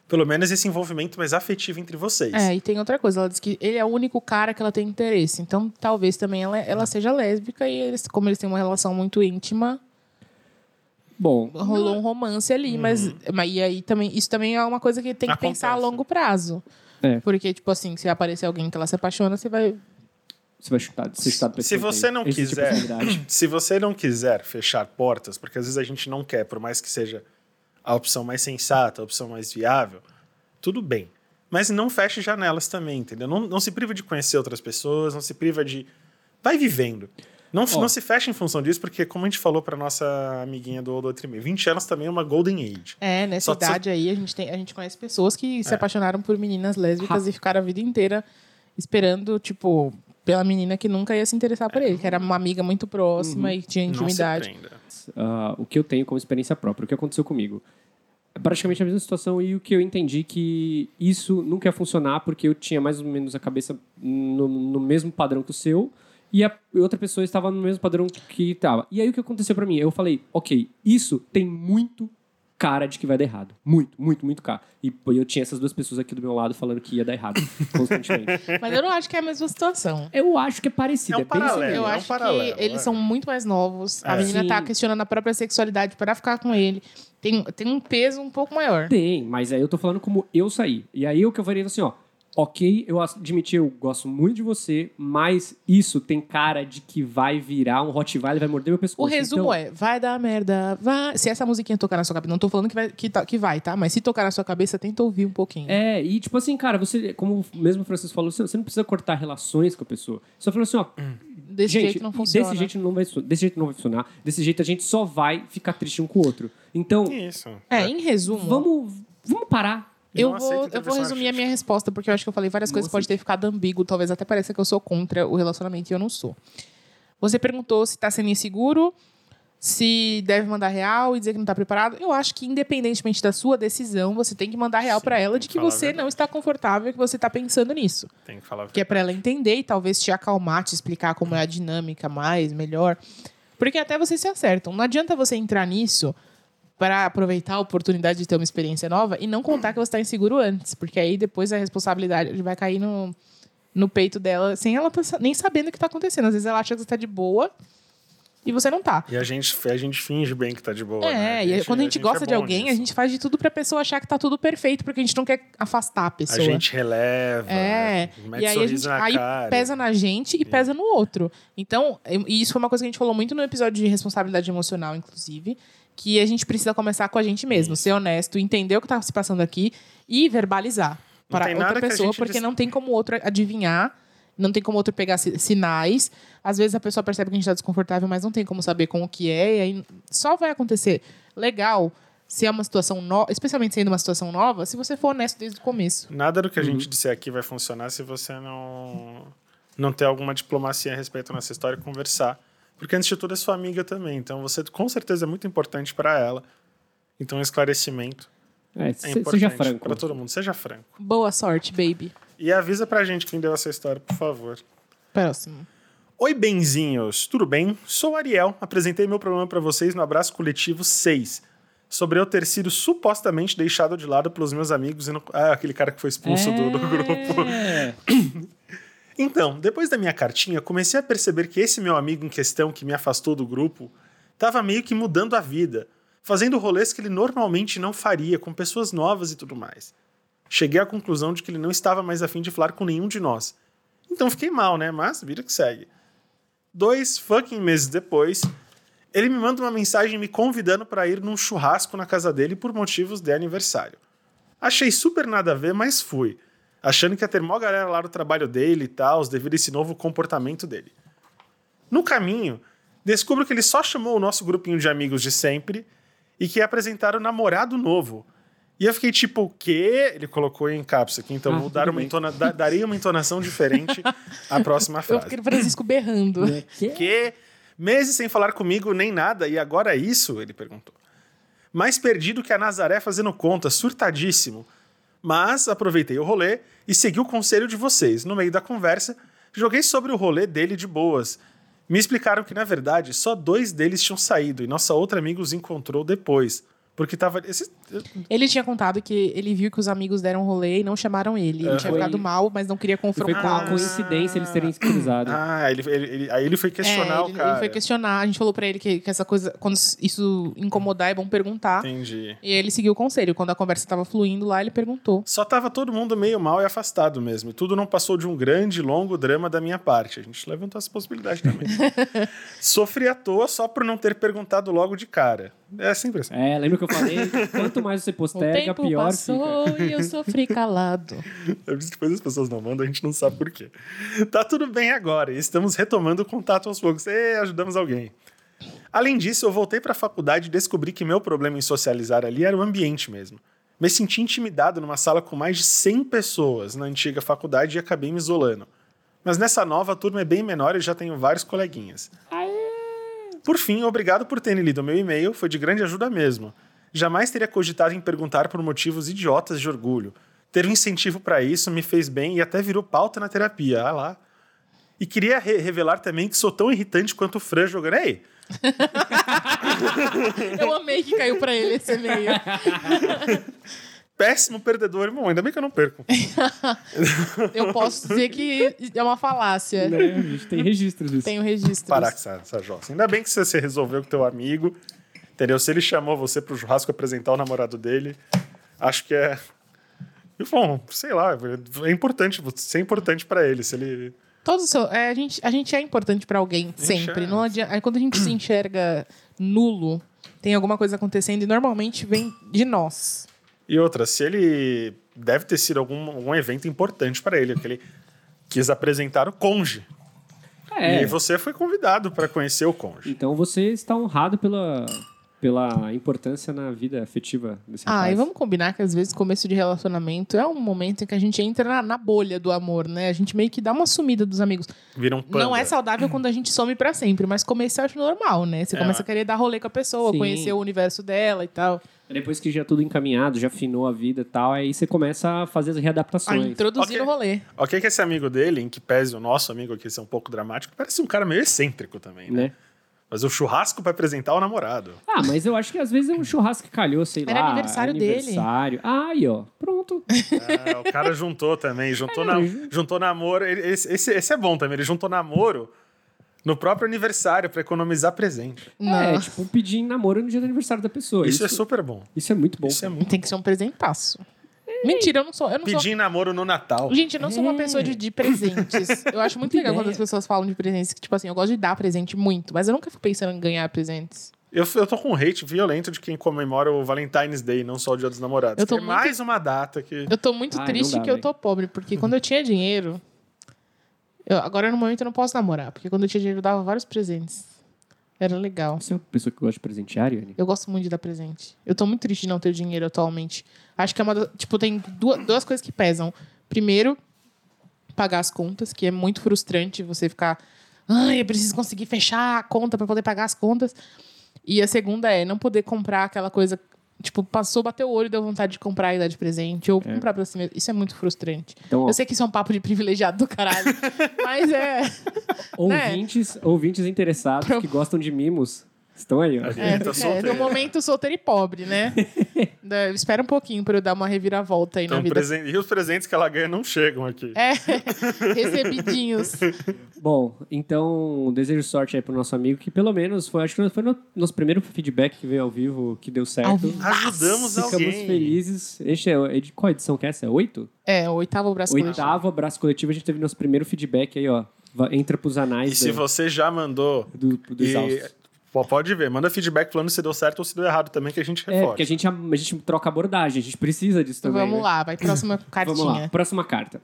pelo menos esse envolvimento mais afetivo entre vocês. É, e tem outra coisa, ela diz que ele é o único cara que ela tem interesse. Então, talvez também ela, ela seja lésbica e eles, como eles têm uma relação muito íntima, Bom, rolou um romance ali, mas, mas e aí também isso também é uma coisa que tem que Acontece. pensar a longo prazo. É. Porque, tipo assim, se aparecer alguém que ela se apaixona, você vai. você vai chutar, chutado pra Se você não Existe a quiser, se você não quiser fechar portas, porque às vezes a gente não quer, por mais que seja a opção mais sensata, a opção mais viável, tudo bem. Mas não feche janelas também, entendeu? Não, não se priva de conhecer outras pessoas, não se priva de. Vai vivendo. Não, Ó. não se feche em função disso, porque, como a gente falou pra nossa amiguinha do, outro e-mail, 20 anos também é uma golden age. É, nessa Só- idade aí, a gente, tem, a gente conhece pessoas que É. se apaixonaram por meninas lésbicas Ha. e ficaram a vida inteira esperando, tipo, pela menina que nunca ia se interessar por ele, que era uma amiga muito próxima Uhum. e tinha Não se intimidade. ah, o que eu tenho como experiência própria, o que aconteceu comigo. É praticamente a mesma situação e o que eu entendi que isso nunca ia funcionar porque eu tinha mais ou menos a cabeça no, no mesmo padrão que o seu e a outra pessoa estava no mesmo padrão que estava. E aí o que aconteceu pra mim? Eu falei, ok, isso tem muito cara de que vai dar errado. Muito, muito, muito cara. E pô, eu tinha essas duas pessoas aqui do meu lado falando que ia dar errado constantemente. Mas eu não acho que é a mesma situação. Eu acho que é parecido. É um bem paralelo. semelhante. Eu é um acho paralelo, que eles é. são muito mais novos. A É. menina tá Sim. questionando a própria sexualidade para ficar com ele. Tem, tem um peso um pouco maior. Tem, mas aí eu tô falando como eu saí. E aí o que eu falei assim, ó. Ok, eu admiti, eu gosto muito de você, mas isso tem cara de que vai virar um Rottweiler, vai morder meu pescoço. O resumo Então, é, vai dar merda, vai... Se essa musiquinha tocar na sua cabeça, não tô falando que vai, que, tá- que vai, tá? Mas se tocar na sua cabeça, tenta ouvir um pouquinho. É, e tipo assim, cara, você, como mesmo o Francisco falou, você não precisa cortar relações com a pessoa. Só falou assim, ó, Desse gente, jeito não funciona. desse jeito não vai, desse jeito não vai funcionar. Desse jeito a gente só vai ficar triste um com o outro. Então, Isso. É, em resumo, vamos, vamos parar. Eu vou, eu vou resumir a minha resposta, porque eu acho que eu falei várias Não coisas que pode ter ficado ambíguo. Talvez até pareça que eu sou contra o relacionamento e eu não sou. Você perguntou se tá sendo inseguro, se deve mandar real e dizer que não tá preparado. Eu acho que, independentemente da sua decisão, você tem que mandar real pra ela de que que você não está confortável e que você tá pensando nisso. Tem que falar. Que é pra ela entender e talvez te acalmar, te explicar como é a dinâmica mais, melhor. Porque até vocês se acertam. Não adianta você entrar nisso para aproveitar a oportunidade de ter uma experiência nova e não contar que você está inseguro antes. Porque aí depois a responsabilidade vai cair no, no peito dela sem ela tá nem sabendo o que está acontecendo. Às vezes ela acha que você está de boa e você não tá. E a gente, a gente finge bem que tá de boa. É, né? e aí, quando a gente, gosta é de alguém, a gente faz de tudo pra pessoa achar que tá tudo perfeito, porque a gente não quer afastar a pessoa. A gente releva, É, mete e aí a gente aí cara. pesa na gente e pesa no outro. Então, e isso foi uma coisa que a gente falou muito no episódio de responsabilidade emocional, inclusive, que a gente precisa começar com a gente mesmo, ser honesto, entender o que tá se passando aqui e verbalizar para outra pessoa, gente porque não tem como o outro adivinhar, não tem como o outro pegar si- sinais. Às vezes a pessoa percebe que a gente tá desconfortável, mas não tem como saber como que é, e aí só vai acontecer legal se é uma situação nova, especialmente sendo uma situação nova, se você for honesto desde o começo. Nada do que a Uhum. gente disser aqui vai funcionar se você não, não ter alguma diplomacia a respeito dessa história e conversar. Porque, antes de tudo, é sua amiga também. Então, você com certeza é muito importante para ela. Então, esclarecimento É, é se- importante seja franco. para todo mundo. Seja franco. Boa sorte, baby. E avisa pra gente quem deu essa história, por favor. Próximo. Oi, benzinhos, tudo bem? Sou Ariel, apresentei meu problema para vocês no Abraço Coletivo 6, sobre eu ter sido supostamente deixado de lado pelos meus amigos e no... Ah, aquele cara que foi expulso do, do grupo. Então, depois da minha cartinha, comecei a perceber que esse meu amigo em questão que me afastou do grupo estava meio que mudando a vida, fazendo rolês que ele normalmente não faria com pessoas novas e tudo mais. Cheguei à conclusão de que ele não estava mais afim de falar com nenhum de nós. Então fiquei mal, né? Mas vida que segue. Dois fucking meses depois, ele me manda uma mensagem me convidando para ir num churrasco na casa dele por motivos de aniversário. Achei super nada a ver, mas fui achando que ia ter mó galera lá no trabalho dele e tal, devido a esse novo comportamento dele. No caminho, descubro que ele só chamou o nosso grupinho de amigos de sempre e que ia apresentar o namorado novo. E eu fiquei tipo, o quê? Ele colocou em caps aqui, então Ah, vou dar uma entona da- daria uma entonação diferente à próxima Eu frase. fiquei no Francisco berrando. Que meses sem falar comigo nem nada, e agora é isso? Ele perguntou. Mais perdido que a Nazaré fazendo conta, surtadíssimo. Mas aproveitei o rolê e segui o conselho de vocês. No meio da conversa, joguei sobre o rolê dele de boas. Me explicaram que, na verdade, só dois deles tinham saído e nossa outra amiga os encontrou depois. Porque tava. esse- Ele tinha contado que ele viu que os amigos deram rolê e não chamaram ele. Ele É. tinha ficado mal, mas não queria E foi com confrontá-los. coincidência eles terem se cruzado. Ah, ele, ele- ele- aí ele foi questionar É, o ele, cara. ele foi questionar. A gente falou pra ele que, que essa coisa, quando isso incomodar, é bom perguntar. Entendi. E ele seguiu o conselho. Quando a conversa tava fluindo lá, ele perguntou. Só tava todo mundo meio mal e afastado mesmo. E tudo não passou de um grande, longo drama da minha parte. A gente levantou essa possibilidade também. Sofri à toa só por não ter perguntado logo de cara. É sempre assim. É, lembra que eu falei? Quanto mais você O posterga, tempo pior passou fica. e eu sofri calado. Depois as pessoas não mandam, a gente não sabe por quê. Tá tudo bem agora e estamos retomando o contato aos poucos. E ajudamos alguém. Além disso, eu voltei pra faculdade e descobri que meu problema em socializar ali era o ambiente mesmo. Me senti intimidado numa sala com mais de 100 pessoas na antiga faculdade e acabei me isolando. Mas nessa nova, a turma é bem menor e já tenho vários coleguinhas. Por fim, obrigado por terem lido meu e-mail, foi de grande ajuda mesmo. Jamais teria cogitado em perguntar por motivos idiotas de orgulho. Ter um incentivo pra isso me fez bem e até virou pauta na terapia. Ah lá. E queria re- revelar também que sou tão irritante quanto o Fran jogando. Ei, Eu amei que caiu pra ele esse e-mail. péssimo perdedor. Bom, ainda bem que eu não perco. Eu posso dizer que é uma falácia. Né? A gente tem registros disso. Tenho registros. Parar com essa, essa jossa. Ainda bem que você se resolveu com teu amigo. Entendeu? Se ele chamou você pro churrasco apresentar o namorado dele, acho que é. E, Bom, sei lá, é importante, você é importante pra ele. Se ele. Todos são- é, a, gente, a gente é importante pra alguém, sempre. é. Não adianta, quando a gente se enxerga nulo, tem alguma coisa acontecendo e normalmente vem de nós. E outra, se ele. Deve ter sido algum, algum evento importante pra ele, que ele quis apresentar o conge. E É, aí você foi convidado pra conhecer o conge. então você está honrado pela, pela importância na vida afetiva desse Ah, rapaz. e vamos combinar que às vezes começo de relacionamento é um momento em que a gente entra na, na bolha do amor, né? A gente meio que dá uma sumida dos amigos. Vira um panda. Não é saudável quando a gente some pra sempre, mas começo eu acho normal, né? Você É. começa a querer dar rolê com a pessoa, Sim. conhecer o universo dela e tal. Depois que já tudo encaminhado, já afinou a vida e tal, aí você começa a fazer as A readaptações. introduzir Ok. o rolê. Ok, que esse amigo dele, em que pese o nosso amigo aqui ser um pouco dramático, parece um cara meio excêntrico também, né? Né? Mas o churrasco pra apresentar o namorado. Ah, mas eu acho que às vezes é um churrasco que calhou, sei Era lá. aniversário dele. aniversário. Ah, aí, ó. Pronto. É, o cara juntou também, juntou, na, juntou namoro. ele- Esse, esse, esse é bom também, ele juntou namoro no próprio aniversário pra economizar presente. Não. É, tipo, pedir em namoro no dia do aniversário da pessoa. Isso, é super bom. Isso é muito bom. Isso é muito. Tem que ser um presentaço. Mentira, eu não sou. Eu não sou Pedir em namoro no Natal. Gente, eu não sou uma pessoa de, de presentes. Eu acho muito legal quando as pessoas falam de presentes. Que, tipo assim, eu gosto de dar presente muito, mas eu nunca fico pensando em ganhar presentes. Eu, eu tô com um hate violento de quem comemora o Valentine's Day, não só o Dia dos Namorados. Eu tô que é muito- mais uma data que. Eu tô muito Ai, triste dá, que eu tô pobre, porque quando eu tinha dinheiro. Eu- agora, no momento, eu não posso namorar, porque quando eu tinha dinheiro, eu dava vários presentes. Era legal. Você é uma pessoa que gosta de presentear, Yane? Eu gosto muito de dar presente. Eu tô muito triste de não ter dinheiro atualmente. Acho que é uma. da- Tipo, tem duas, duas coisas que pesam. Primeiro, pagar as contas, que é muito frustrante você ficar. Ai, eu preciso conseguir fechar a conta para poder pagar as contas. E a segunda é não poder comprar aquela coisa. Tipo, passou, bateu o olho e deu vontade de comprar e dar de presente. Ou comprar pra si mesmo. Isso é muito frustrante. Então, Eu sei que isso é um papo de privilegiado do caralho. mas é. ouvintes, ouvintes interessados que gostam de mimos, Estão aí, ó. É, tá é, no momento solteiro e pobre, né? Da- Espera um pouquinho pra eu dar uma reviravolta aí na Então, vida. presen- E os presentes que ela ganha não chegam aqui. É, recebidinhos. Bom, então desejo sorte aí pro nosso amigo, que pelo menos foi, acho que foi no nosso primeiro feedback que veio ao vivo, que deu certo. Ajudamos Ficamos alguém. felizes. Este é, é qual edição que é essa? É oito? É, o oitavo braço coletivo. Oitavo abraço coletivo, a gente teve nosso primeiro feedback aí, ó. Entra pros anais E se da- você já mandou. do, do e- pode ver, manda feedback falando se deu certo ou se deu errado também, que a gente É, reforça. porque a gente, a gente troca abordagem, a gente precisa disso também. Vamos né? lá, vai próxima cartinha. Vamos lá, próxima carta.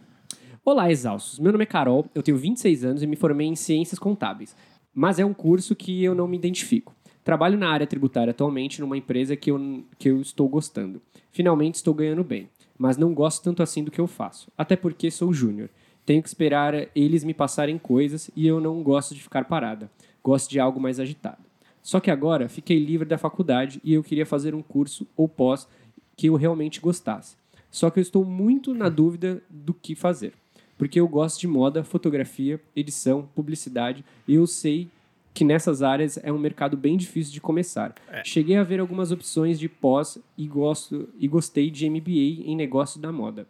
Olá, exaustos. Meu nome é Carol, eu tenho 26 anos e me formei em Ciências Contábeis. Mas é um curso que eu não me identifico. Trabalho na área tributária atualmente numa empresa que eu, que eu estou gostando. Finalmente estou ganhando bem, mas não gosto tanto assim do que eu faço. Até porque sou júnior. Tenho que esperar eles me passarem coisas e eu não gosto de ficar parada. Gosto de algo mais agitado. Só que agora fiquei livre da faculdade e eu queria fazer um curso ou pós que eu realmente gostasse. Só que eu estou muito na dúvida do que fazer. Porque eu gosto de moda, fotografia, edição, publicidade e eu sei que nessas áreas é um mercado bem difícil de começar. Cheguei a ver algumas opções de pós e, gosto, e gostei de MBA em negócio da moda.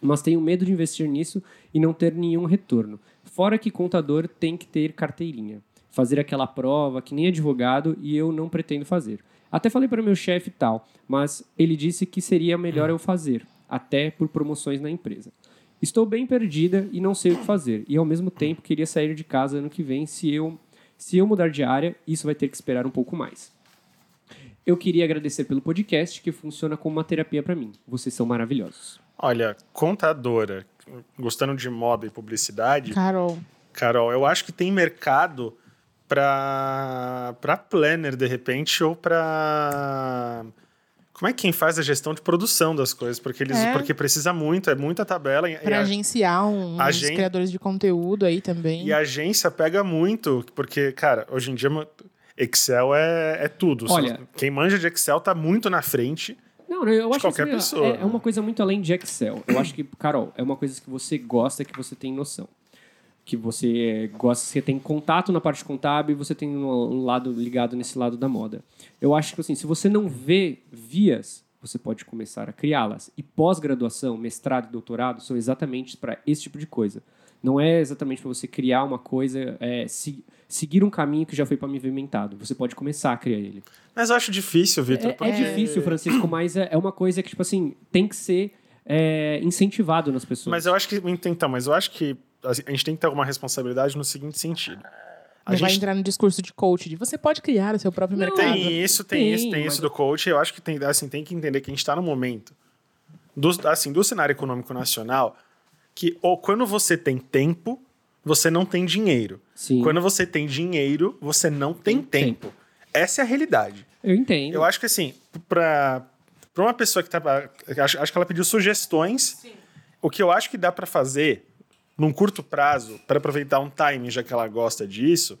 Mas tenho medo de investir nisso e não ter nenhum retorno. Fora que contador tem que ter carteirinha. Fazer aquela prova que nem advogado e eu não pretendo fazer. Até falei para o meu chefe e tal, mas ele disse que seria melhor eu fazer, até por promoções na empresa. Estou bem perdida e não sei o que fazer, e ao mesmo tempo queria sair de casa ano que vem. Se eu, se eu mudar de área, isso vai ter que esperar um pouco mais. Eu queria agradecer pelo podcast, que funciona como uma terapia para mim. Vocês são maravilhosos. Olha, contadora, gostando de moda e publicidade, Carol. Carol, eu acho que tem mercado pra, pra planner, de repente, ou pra. Como é que quem faz a gestão de produção das coisas? Porque eles É. porque precisa muito, é muita tabela. e Pra a- agenciar um- uns Agen- criadores de conteúdo aí também. E a agência pega muito, porque, cara, hoje em dia Excel é, é tudo. Olha- Quem manja de Excel tá muito na frente. Não, eu acho qualquer que isso pessoa, é, é uma coisa muito além de Excel. Eu acho que, Carol, é uma coisa que você gosta, que você tem noção. Que você gosta, você tem contato na parte contábil e você tem um lado ligado nesse lado da moda. Eu acho que, assim, se você não vê vias, você pode começar a criá-las. E pós-graduação, mestrado e doutorado são exatamente para esse tipo de coisa. Não é exatamente para você criar uma coisa, é, se- seguir um caminho que já foi pavimentado. Você pode começar a criar ele. Mas eu acho difícil, Vitor. É, é porque- difícil, Francisco, mas é, é uma coisa que, tipo assim, tem que ser é, incentivado nas pessoas. Mas eu acho que. Então, mas eu acho que a gente tem que ter alguma responsabilidade no seguinte sentido. A Não vai gente entrar no discurso de coach de você pode criar o seu próprio Não, mercado. tem isso, tem, Tem, isso, tem mas isso do coach. Eu acho que tem, assim, tem que entender que a gente está no momento do, assim, do cenário econômico nacional que ou quando você tem tempo, você não tem dinheiro. Sim. Quando você tem dinheiro, você não tem Tem tempo. Essa é a realidade. Eu entendo. Eu acho que assim, para para uma pessoa que tá acho, acho que ela pediu sugestões. O que eu acho que dá para fazer num curto prazo para aproveitar um timing, já que ela gosta disso,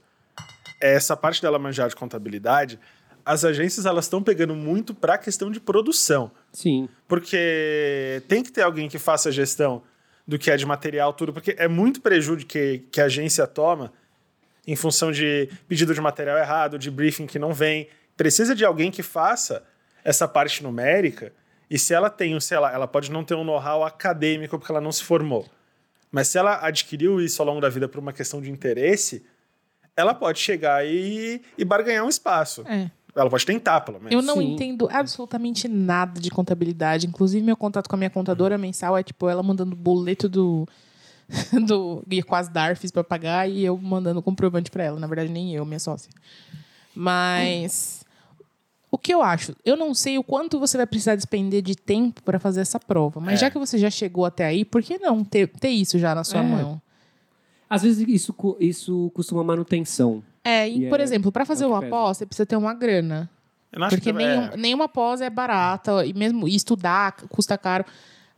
é essa parte dela manjar de contabilidade. As agências elas estão pegando muito para a questão de produção, Sim. porque tem que ter alguém que faça a gestão do que é de material tudo, porque é muito prejuízo que, que a agência toma em função de pedido de material errado, de briefing que não vem. Precisa de alguém que faça essa parte numérica. E se ela tem, um, sei lá, ela pode não ter um know-how acadêmico porque ela não se formou. Mas se ela adquiriu isso ao longo da vida por uma questão de interesse, ela pode chegar e, e barganhar um espaço. É. Ela pode tentar, pelo menos. Eu não Sim. entendo absolutamente nada de contabilidade. Inclusive, meu contato com a minha contadora mensal é tipo ela mandando boleto do. do e com as DARFs pra pagar e eu mandando comprovante pra ela. Na verdade, nem eu, minha sócia. Mas. O que eu acho? Eu não sei o quanto você vai precisar despender de tempo pra fazer essa prova. Mas É. já que você já chegou até aí, por que não ter, ter isso já na sua É. mão? Às vezes isso, isso costuma manutenção. É, e, E por é- exemplo, pra fazer é uma pesa. pós, você precisa ter uma grana. Eu não acho Porque que nenhum, é, nenhuma pós é barata, e mesmo estudar custa caro.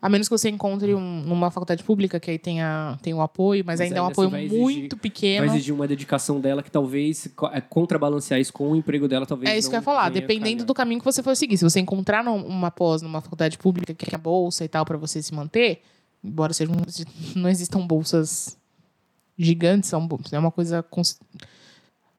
A menos que você encontre um- numa faculdade pública, que aí tem, a, tem o apoio, mas, Mas ainda é um ainda apoio exigir- muito pequeno. Vai exigir uma dedicação dela que talvez é, contrabalancear isso com o emprego dela, talvez. É isso que eu ia falar, dependendo calhar. do caminho que você for seguir. Se você encontrar uma pós numa faculdade pública que é bolsa e tal, pra você se manter, embora sejam, não existam bolsas gigantes, são bolsas, é uma coisa. cons-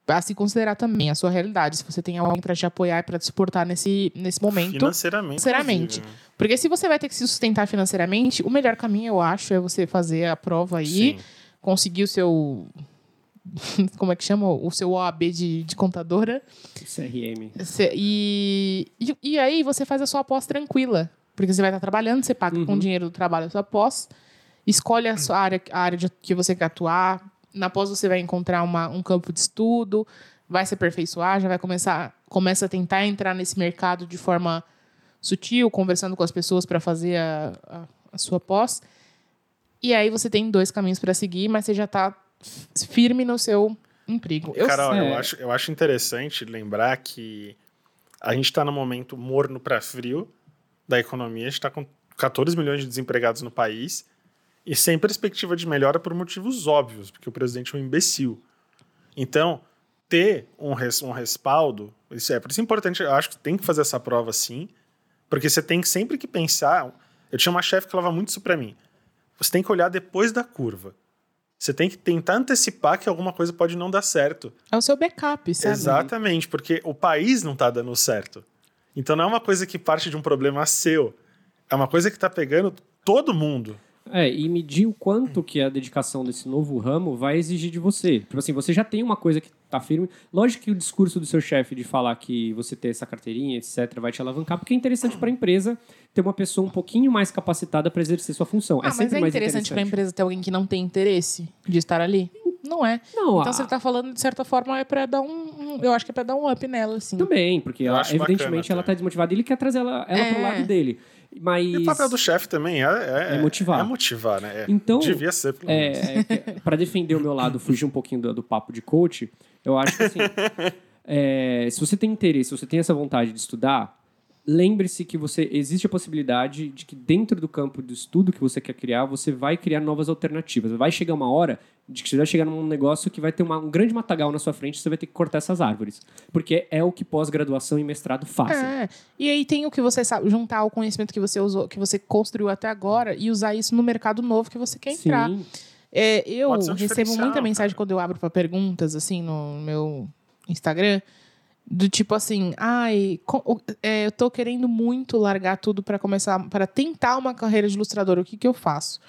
a se considerar também a sua realidade. Se você tem alguém para te apoiar e para te suportar nesse, nesse momento. Financeiramente. Financeiramente. inclusive. Porque se você vai ter que se sustentar financeiramente, o melhor caminho, eu acho, é você fazer a prova aí, Sim. conseguir o seu. Como é que chama? O seu OAB de, de contadora. CRM. E, e, e aí você faz a sua pós tranquila. Porque você vai estar trabalhando, você paga com o dinheiro do trabalho a sua pós, escolhe a sua área, a área de, que você quer atuar. Na pós você vai encontrar uma, um campo de estudo, vai se aperfeiçoar, já vai começar, começa a tentar entrar nesse mercado de forma sutil, conversando com as pessoas para fazer a, a, a sua pós. E aí você tem dois caminhos para seguir, mas você já está firme no seu emprego. Eu Carol, sei. eu acho, eu acho interessante lembrar que a gente está no momento morno para frio da economia, a gente está com 14 milhões de desempregados no país e sem perspectiva de melhora por motivos óbvios, porque o presidente é um imbecil. Então, ter um, res- um respaldo, isso é por isso é importante, eu acho que tem que fazer essa prova sim, porque você tem que sempre que pensar. Eu tinha uma chefe que falava muito isso para mim. Você tem que olhar depois da curva. Você tem que tentar antecipar que alguma coisa pode não dar certo. É o seu backup, sabe? Exatamente, porque o país não tá dando certo. Então não é uma coisa que parte de um problema seu. É uma coisa que tá pegando todo mundo. É, e medir o quanto que a dedicação desse novo ramo vai exigir de você. Tipo assim, você já tem uma coisa que tá firme. Lógico que o discurso do seu chefe de falar que você ter essa carteirinha, etc., vai te alavancar, porque é interessante para a empresa ter uma pessoa um pouquinho mais capacitada para exercer sua função. Ah, é mas sempre é mais interessante para a empresa ter alguém que não tem interesse de estar ali? Não é. Não, Então a- você tá falando, de certa forma, é para dar um, um- Eu acho que é para dar um up nela, assim. Também, porque ela, acho bacana evidentemente ela até. tá desmotivada e ele quer trazer ela, ela pro É. lado dele. Mas. E o papel do chefe também é, é, É motivar. É motivar, né? É- Então, devia ser, pelo menos. É, para defender o meu lado, fugir um pouquinho do, do papo de coach, eu acho que assim, é, se você tem interesse, se você tem essa vontade de estudar, lembre-se que você existe a possibilidade de que dentro do campo do estudo que você quer criar, você vai criar novas alternativas. Vai chegar uma hora de que você vai chegar num negócio que vai ter uma- um grande matagal na sua frente, e você vai ter que cortar essas árvores, porque é o que pós-graduação e mestrado fazem. É. E aí tem o que você sabe, juntar o conhecimento que você usou, que você construiu até agora e usar isso no mercado novo que você quer entrar. Sim. É, eu um recebo muita mensagem cara. quando eu abro para perguntas, assim, no meu Instagram, do tipo assim, ai, é, eu tô querendo muito largar tudo para começar, para tentar uma carreira de ilustrador, o que que eu faço?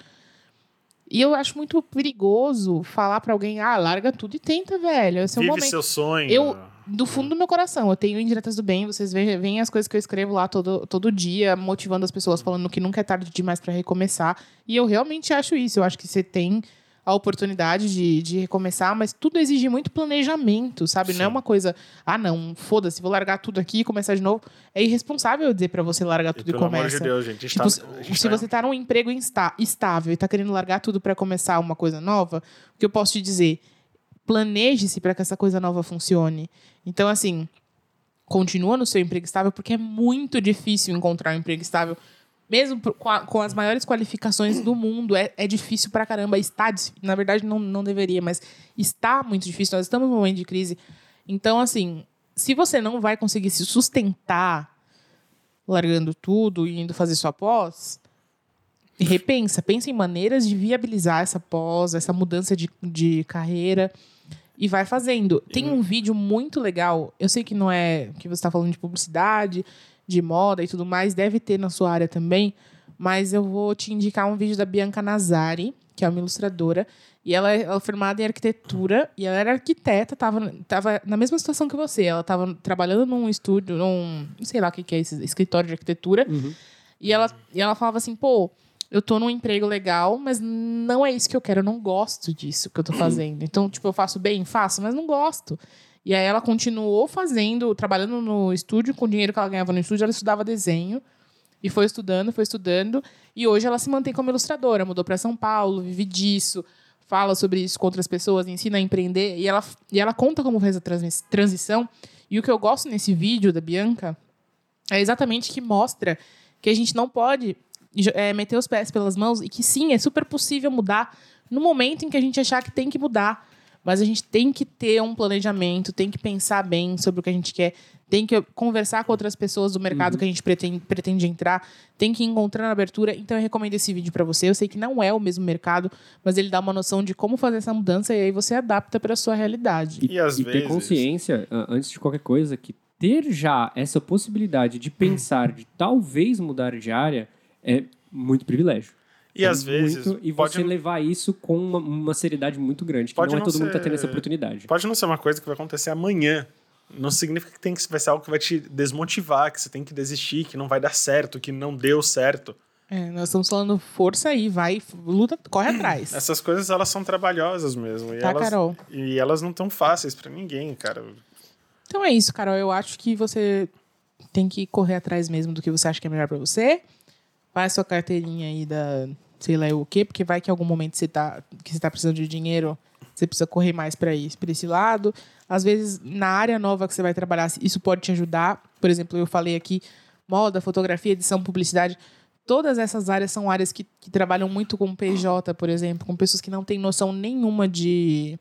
E eu acho muito perigoso falar para alguém, ah, larga tudo e tenta, velho. Esse é o Vive momento seu sonho. Eu- do fundo do meu coração, eu tenho Indiretas do Bem, vocês veem, veem as coisas que eu escrevo lá todo, todo dia, motivando as pessoas, falando que nunca é tarde demais para recomeçar. E eu realmente acho isso. Eu acho que você tem a oportunidade de, de recomeçar, mas tudo exige muito planejamento, sabe? Não é Sim. uma coisa, ah, não, foda-se, vou largar tudo aqui e começar de novo. É irresponsável dizer para você largar E tudo e, pelo amor de Deus, gente. gente Tipo, tá- gente se tá- você tá num emprego insta- estável e tá querendo largar tudo para começar uma coisa nova, o que eu posso te dizer? Planeje-se para que essa coisa nova funcione. Então, assim, continua no seu emprego estável, porque é muito difícil encontrar um emprego estável. Mesmo com, a- com as maiores qualificações do mundo, é, é difícil pra caramba. Está, na verdade, não, não deveria, mas está muito difícil. Nós estamos num momento de crise. Então, assim, se você não vai conseguir se sustentar largando tudo e indo fazer sua pós, repensa, pensa em maneiras de viabilizar essa pós, essa mudança de, de carreira e vai fazendo. Tem um vídeo muito legal, eu sei que não é que você está falando de publicidade, de moda e tudo mais, deve ter na sua área também, mas eu vou te indicar um vídeo da Bianca Nazari, que é uma ilustradora, e ela é, ela é formada em arquitetura, e ela era arquiteta, tava, tava na mesma situação que você, ela estava trabalhando num estúdio, num, não sei lá o que que é esse escritório de arquitetura, Uhum. e ela, e ela falava assim, pô, eu tô num emprego legal, mas não é isso que eu quero, eu não gosto disso que eu tô fazendo. Então, tipo, eu faço bem, faço, mas não gosto. E aí ela continuou fazendo, trabalhando no estúdio, com o dinheiro que ela ganhava no estúdio, ela estudava desenho. E foi estudando, foi estudando. E hoje ela se mantém como ilustradora, mudou para São Paulo, vive disso, fala sobre isso com outras pessoas, ensina a empreender. E ela, e ela conta como fez a transi- transição. E o que eu gosto nesse vídeo da Bianca é exatamente que mostra que a gente não pode é, meter os pés pelas mãos e que sim, é super possível mudar no momento em que a gente achar que tem que mudar. Mas a gente tem que ter um planejamento, tem que pensar bem sobre o que a gente quer, tem que conversar com outras pessoas do mercado Uhum. que a gente pretende, pretende entrar, tem que encontrar na abertura. Então eu recomendo esse vídeo para você. Eu sei que não é o mesmo mercado, mas ele dá uma noção de como fazer essa mudança e aí você adapta para sua realidade. E às ter vezes- consciência, a- antes de qualquer coisa, que ter já essa possibilidade de pensar, de talvez mudar de área, é muito privilégio. E É às vezes. muito- e pode, você levar isso com uma, uma seriedade muito grande, que Pode não é não todo mundo que tá ser- tendo essa oportunidade. pode não ser uma coisa que vai acontecer amanhã. Não significa que tem que vai ser algo que vai te desmotivar, que você tem que desistir, que não vai dar certo, que não deu certo. É, nós estamos falando força aí, vai, luta, corre atrás. Essas coisas elas são trabalhosas mesmo. E Tá, elas, Carol? E elas não tão fáceis pra ninguém, cara. Então é isso, Carol. Eu acho que você tem que correr atrás mesmo do que você acha que é melhor pra você. Faz sua carteirinha aí da sei lá o quê, porque vai que em algum momento você tá, que você tá precisando de dinheiro, você precisa correr mais para isso, para esse lado. Às vezes, na área nova que você vai trabalhar, isso pode te ajudar. Por exemplo, eu falei aqui moda, fotografia, edição, publicidade. Todas essas áreas são áreas que, que trabalham muito com PJ, por exemplo, com pessoas que não têm noção nenhuma de,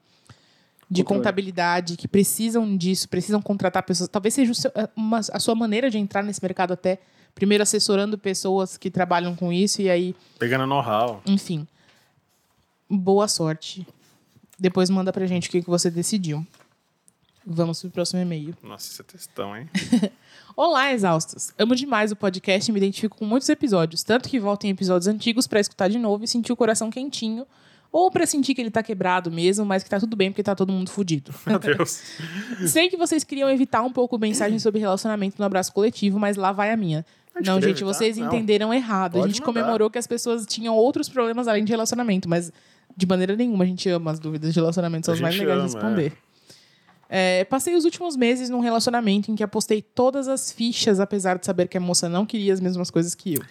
de Controle. contabilidade, que precisam disso, precisam contratar pessoas. Talvez seja seu- uma- a sua maneira de entrar nesse mercado até. Primeiro assessorando pessoas que trabalham com isso e aí, Pegando know-how. enfim. Boa sorte. Depois manda pra gente o que, que você decidiu. Vamos pro próximo e-mail. Nossa, esse é textão, hein? Olá, exaustos. Amo demais o podcast e me identifico com muitos episódios, tanto que volto em episódios antigos pra escutar de novo e sentir o coração quentinho, ou pra sentir que ele tá quebrado mesmo, mas que tá tudo bem porque tá todo mundo fudido. Meu Deus. Sei que vocês queriam evitar um pouco mensagem sobre relacionamento no abraço coletivo, mas lá vai a minha. A gente Não, gente, evitar? vocês Não. entenderam errado. a Pode gente mandar. comemorou que as pessoas tinham outros problemas além de relacionamento, mas de maneira nenhuma a gente ama as dúvidas de relacionamento, são A as mais legais de responder. É, passei os últimos meses num relacionamento em que apostei todas as fichas, apesar de saber que a moça não queria as mesmas coisas que eu.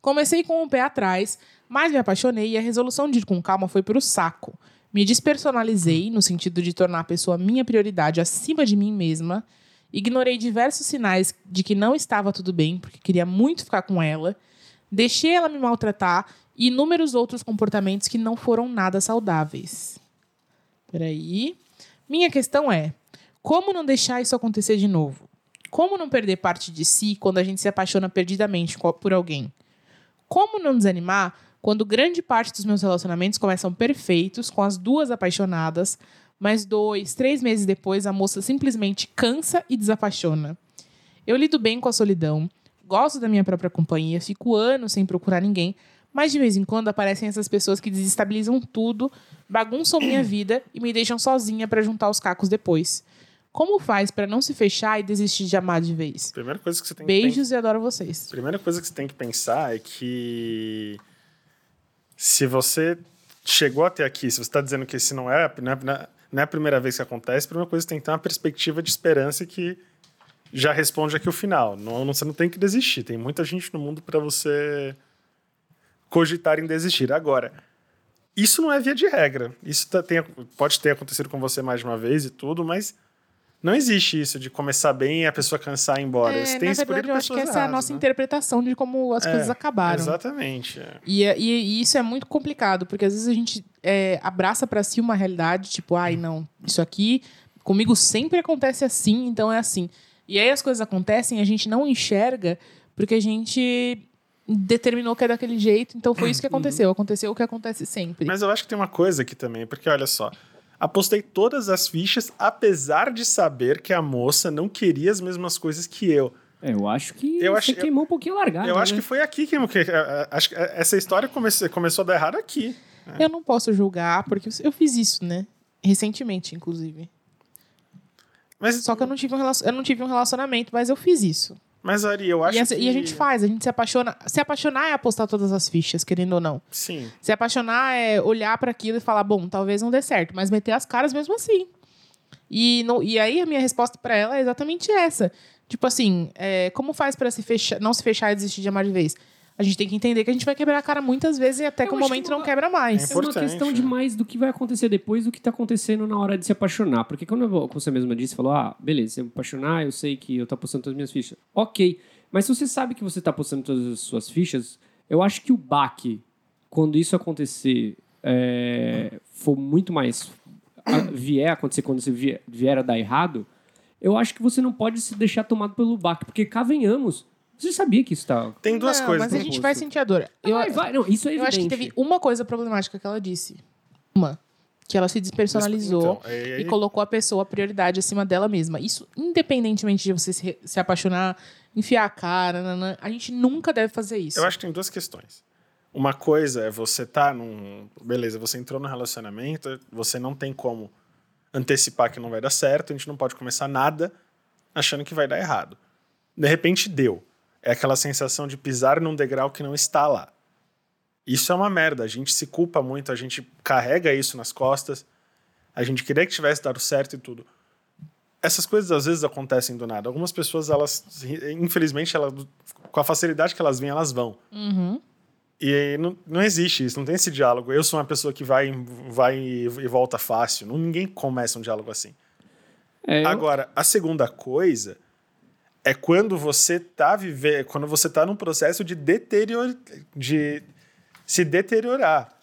Comecei com o pé atrás, mas me apaixonei e a resolução de ir com calma foi pro saco. Me despersonalizei, no sentido de tornar a pessoa minha prioridade acima de mim mesma. Ignorei diversos sinais de que não estava tudo bem, porque queria muito ficar com ela. Deixei ela me maltratar e inúmeros outros comportamentos que não foram nada saudáveis. Peraí. Minha questão é: como não deixar isso acontecer de novo? Como não perder parte de si quando a gente se apaixona perdidamente por alguém? Como não desanimar quando grande parte dos meus relacionamentos começam perfeitos, com as duas apaixonadas, mas dois, três meses depois a moça simplesmente cansa e desapaixona? Eu lido bem com a solidão, gosto da minha própria companhia, fico anos sem procurar ninguém, mas de vez em quando aparecem essas pessoas que desestabilizam tudo, bagunçam minha vida e me deixam sozinha para juntar os cacos depois. Como faz para não se fechar e desistir de amar de vez? Primeira coisa que você tem que. Beijos e adoro vocês. Primeira coisa que você tem que pensar é que se você chegou até aqui, se você está dizendo que esse não é, não é, não é a primeira vez que acontece, a primeira coisa tem que ter uma perspectiva de esperança que já responde aqui o final. Não, não- você não tem que desistir. Tem muita gente no mundo para você cogitar em desistir. Agora, isso não é via de regra. Isso tá- tem- pode ter acontecido com você mais de uma vez e tudo, mas não existe isso de começar bem e a pessoa cansar e ir embora. você É, tem na verdade, eu acho que essa é a erradas, nossa né? interpretação de como as É, coisas acabaram. Exatamente. é. E, e- e isso é muito complicado, porque às vezes a gente é, abraça pra si uma realidade, tipo, ai, não, isso aqui comigo sempre acontece assim, então é assim. E aí as coisas acontecem e a gente não enxerga porque a gente determinou que é daquele jeito, então foi isso que aconteceu. Aconteceu o que acontece sempre. Mas eu acho que tem uma coisa aqui também, porque olha só. Apostei todas as fichas, apesar de saber que a moça não queria as mesmas coisas que eu. É, eu acho que Eu você acho- queimou um pouquinho a largada. eu acho né? que foi aqui que, que- acho que essa história comece- começou a dar errado aqui. Eu não posso julgar, porque eu fiz isso, né? Recentemente, inclusive. Mas, Só que eu não tive um, relacion- eu não tive um relacionamento, mas eu fiz isso. Mas Ari, eu acho E, essa- que... e a gente faz, a gente se apaixona. Se apaixonar é apostar todas as fichas, querendo ou não. Sim. Se apaixonar é olhar para aquilo e falar, bom, talvez não dê certo, mas meter as caras mesmo assim. E, no- e aí a minha resposta para ela é exatamente essa. Tipo assim, é, como faz para se fechar, não se fechar e desistir de amar de vez? A gente tem que entender que a gente vai quebrar a cara muitas vezes e até Eu que o momento que não quebra mais. É É uma questão é. de mais do que vai acontecer depois do que tá acontecendo na hora de se apaixonar. Porque quando eu- como você mesma disse, falou, ah, beleza, se eu me apaixonar, eu sei que eu tô apostando todas as minhas fichas. Ok, mas se você sabe que você tá apostando todas as suas fichas, eu acho que o baque, quando isso acontecer, é, for muito mais... a- vier a acontecer quando você vier, vier a dar errado, eu acho que você não pode se deixar tomado pelo baque, porque cá venhamos. Você sabia que isso tá. Tem duas não, coisas. Mas a gente vai sentir a dor. Eu, vai, vai. Não, isso é eu acho que evidente. teve uma coisa problemática que ela disse. Uma. Que ela se despersonalizou Então, é- e colocou a pessoa a prioridade acima dela mesma. Isso, independentemente de você se, se apaixonar, enfiar a cara, a gente nunca deve fazer isso. Eu acho que tem duas questões. Uma coisa é você tá num. Beleza, você entrou no relacionamento, você não tem como antecipar que não vai dar certo, a gente não pode começar nada achando que vai dar errado. De repente deu. É aquela sensação de pisar num degrau que não está lá. Isso é uma merda. A gente se culpa muito, a gente carrega isso nas costas. A gente queria que tivesse dado certo e tudo. Essas coisas às vezes acontecem do nada. Algumas pessoas, elas, infelizmente, elas, com a facilidade que elas vêm, elas vão. Uhum. E não, não existe isso, não tem esse diálogo. Eu sou uma pessoa que vai, vai e volta fácil. Não, ninguém começa um diálogo assim. É, eu- Agora, a segunda coisa é quando você tá vivendo, quando você tá num processo de deterior, de se deteriorar,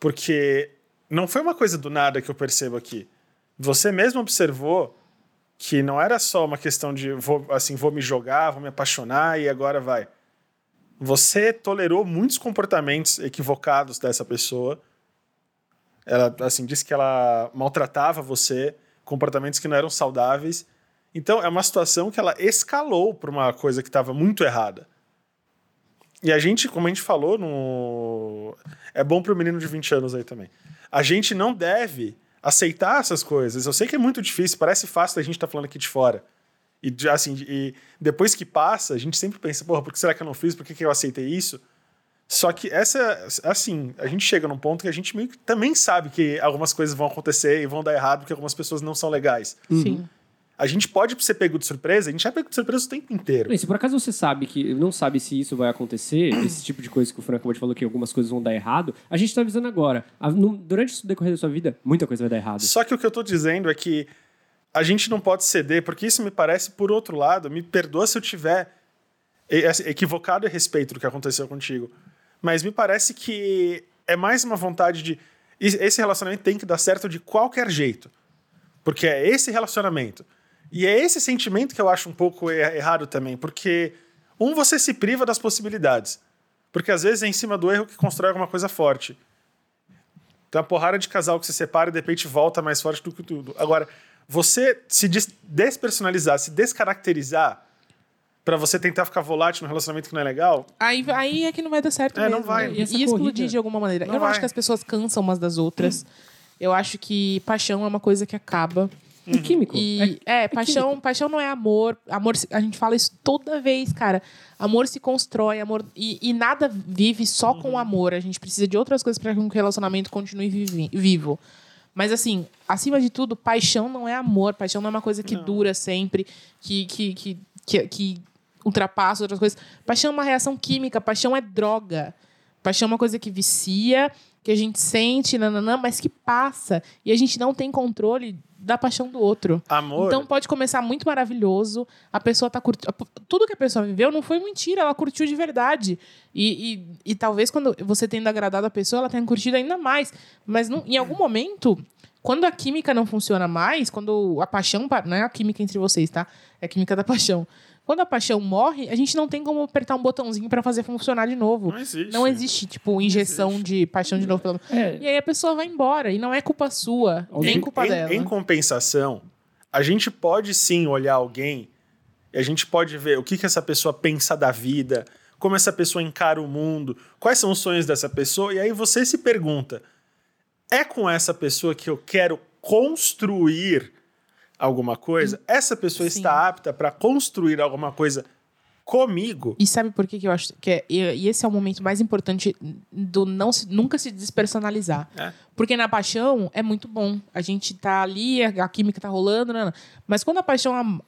porque não foi uma coisa do nada que eu percebo aqui. Você mesmo observou que não era só uma questão de vou, assim, vou me jogar, vou me apaixonar e agora vai. Você tolerou muitos comportamentos equivocados dessa pessoa. Ela, assim, disse que ela maltratava você, comportamentos que não eram saudáveis. Então, é uma situação que ela escalou para uma coisa que estava muito errada. E a gente, como a gente falou, no... é bom para o menino de 20 anos aí também. A gente não deve aceitar essas coisas. Eu sei que é muito difícil, parece fácil a gente estar falando aqui de fora. E, assim, e depois que passa, a gente sempre pensa, porra, por que será que eu não fiz? Por que, que eu aceitei isso? Só que essa, assim, a gente chega num ponto que a gente meio que também sabe que algumas coisas vão acontecer e vão dar errado porque algumas pessoas não são legais. Sim. A gente pode ser pego de surpresa, a gente é pego de surpresa o tempo inteiro. Se por acaso você sabe que não sabe se isso vai acontecer, esse tipo de coisa que o Franco acabou de falou que algumas coisas vão dar errado, a gente tá avisando agora. Durante o decorrer da sua vida, muita coisa vai dar errado. Só que o que eu tô dizendo é que a gente não pode ceder, porque isso me parece, por outro lado, me perdoa se eu tiver equivocado a respeito do que aconteceu contigo. Mas me parece que é mais uma vontade de. Esse relacionamento tem que dar certo de qualquer jeito. Porque é esse relacionamento. E é esse sentimento que eu acho um pouco er- errado também. Porque, um, você se priva das possibilidades. Porque às vezes é em cima do erro que constrói alguma coisa forte. Tem uma porrada de casal que se separa e de repente volta mais forte do que tudo. Agora, você se des- despersonalizar, se descaracterizar pra você tentar ficar volátil num relacionamento que não é legal, Aí, aí é que não vai dar certo É, mesmo. não vai. né? E E explodir de alguma maneira. Não eu não acho que as pessoas cansam umas das outras. Eu acho que paixão é uma coisa que acaba. É químico. E é, paixão, paixão não é amor. Amor, a gente fala isso toda vez, cara. Amor se constrói, amor e, e nada vive só com amor. A gente precisa de outras coisas para que um relacionamento continue vivi- vivo. Mas assim, acima de tudo, paixão não é amor. Paixão não é uma coisa que dura sempre, que que, que, que, que ultrapassa outras coisas. Paixão é uma reação química. Paixão é droga. Paixão é uma coisa que vicia, que a gente sente, nananã, mas que passa. E a gente não tem controle da paixão do outro. amor. Então pode começar muito maravilhoso, a pessoa tá curtindo. Tudo que a pessoa viveu não foi mentira, ela curtiu de verdade. E, e, e talvez quando você tendo agradado a pessoa, ela tenha curtido ainda mais. Mas não- em algum momento, quando a química não funciona mais, quando a paixão. pa- Não é a química entre vocês, tá? É a química da paixão. Quando a paixão morre, a gente não tem como apertar um botãozinho pra fazer funcionar de novo. Não existe. Não existe, tipo, injeção de paixão de novo. Pelo... É. E aí a pessoa vai embora. E não é culpa sua, nem Em- culpa em, dela. Em compensação, a gente pode sim olhar alguém e a gente pode ver o que, que essa pessoa pensa da vida, como essa pessoa encara o mundo, quais são os sonhos dessa pessoa, e aí você se pergunta: é com essa pessoa que eu quero construir alguma coisa? Essa pessoa Sim. está apta para construir alguma coisa comigo? E sabe por que, que eu acho que é, e, esse é o momento mais importante do não se- nunca se despersonalizar. É. Porque na paixão é muito bom. A gente tá ali, a, química tá rolando, né? mas quando a paixão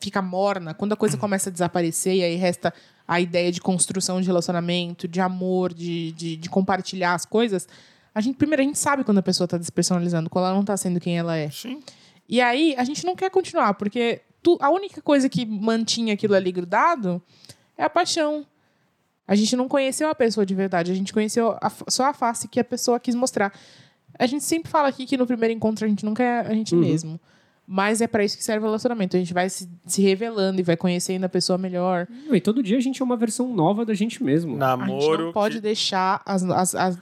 fica morna, quando a coisa começa a desaparecer e aí resta a ideia de construção de relacionamento, de amor, de, de, de compartilhar as coisas, a gente primeiro a gente sabe quando a pessoa tá despersonalizando, quando ela não tá sendo quem ela é. Sim. E aí, a gente não quer continuar, porque tu- a única coisa que mantinha aquilo ali grudado é a paixão. A gente não conheceu a pessoa de verdade, a gente conheceu a só a face que a pessoa quis mostrar. A gente sempre fala aqui que no primeiro encontro a gente nunca é a gente Uhum. mesmo. Mas é pra isso que serve o relacionamento. A gente vai se, se revelando e vai conhecendo a pessoa melhor. E todo dia a gente é uma versão nova da gente mesmo. A gente Namoro. não pode que- deixar as, as, as,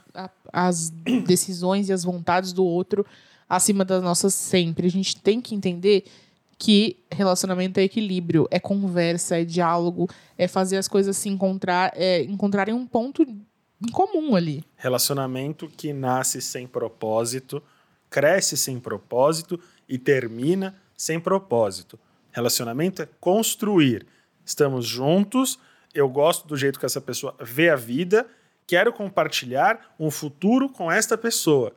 as decisões e as vontades do outro acima das nossas sempre. A gente tem que entender que relacionamento é equilíbrio, é conversa, é diálogo, é fazer as coisas se encontrar, é encontrarem um ponto em comum ali. Relacionamento que nasce sem propósito, cresce sem propósito e termina sem propósito. Relacionamento é construir. Estamos juntos, eu gosto do jeito que essa pessoa vê a vida, quero compartilhar um futuro com esta pessoa.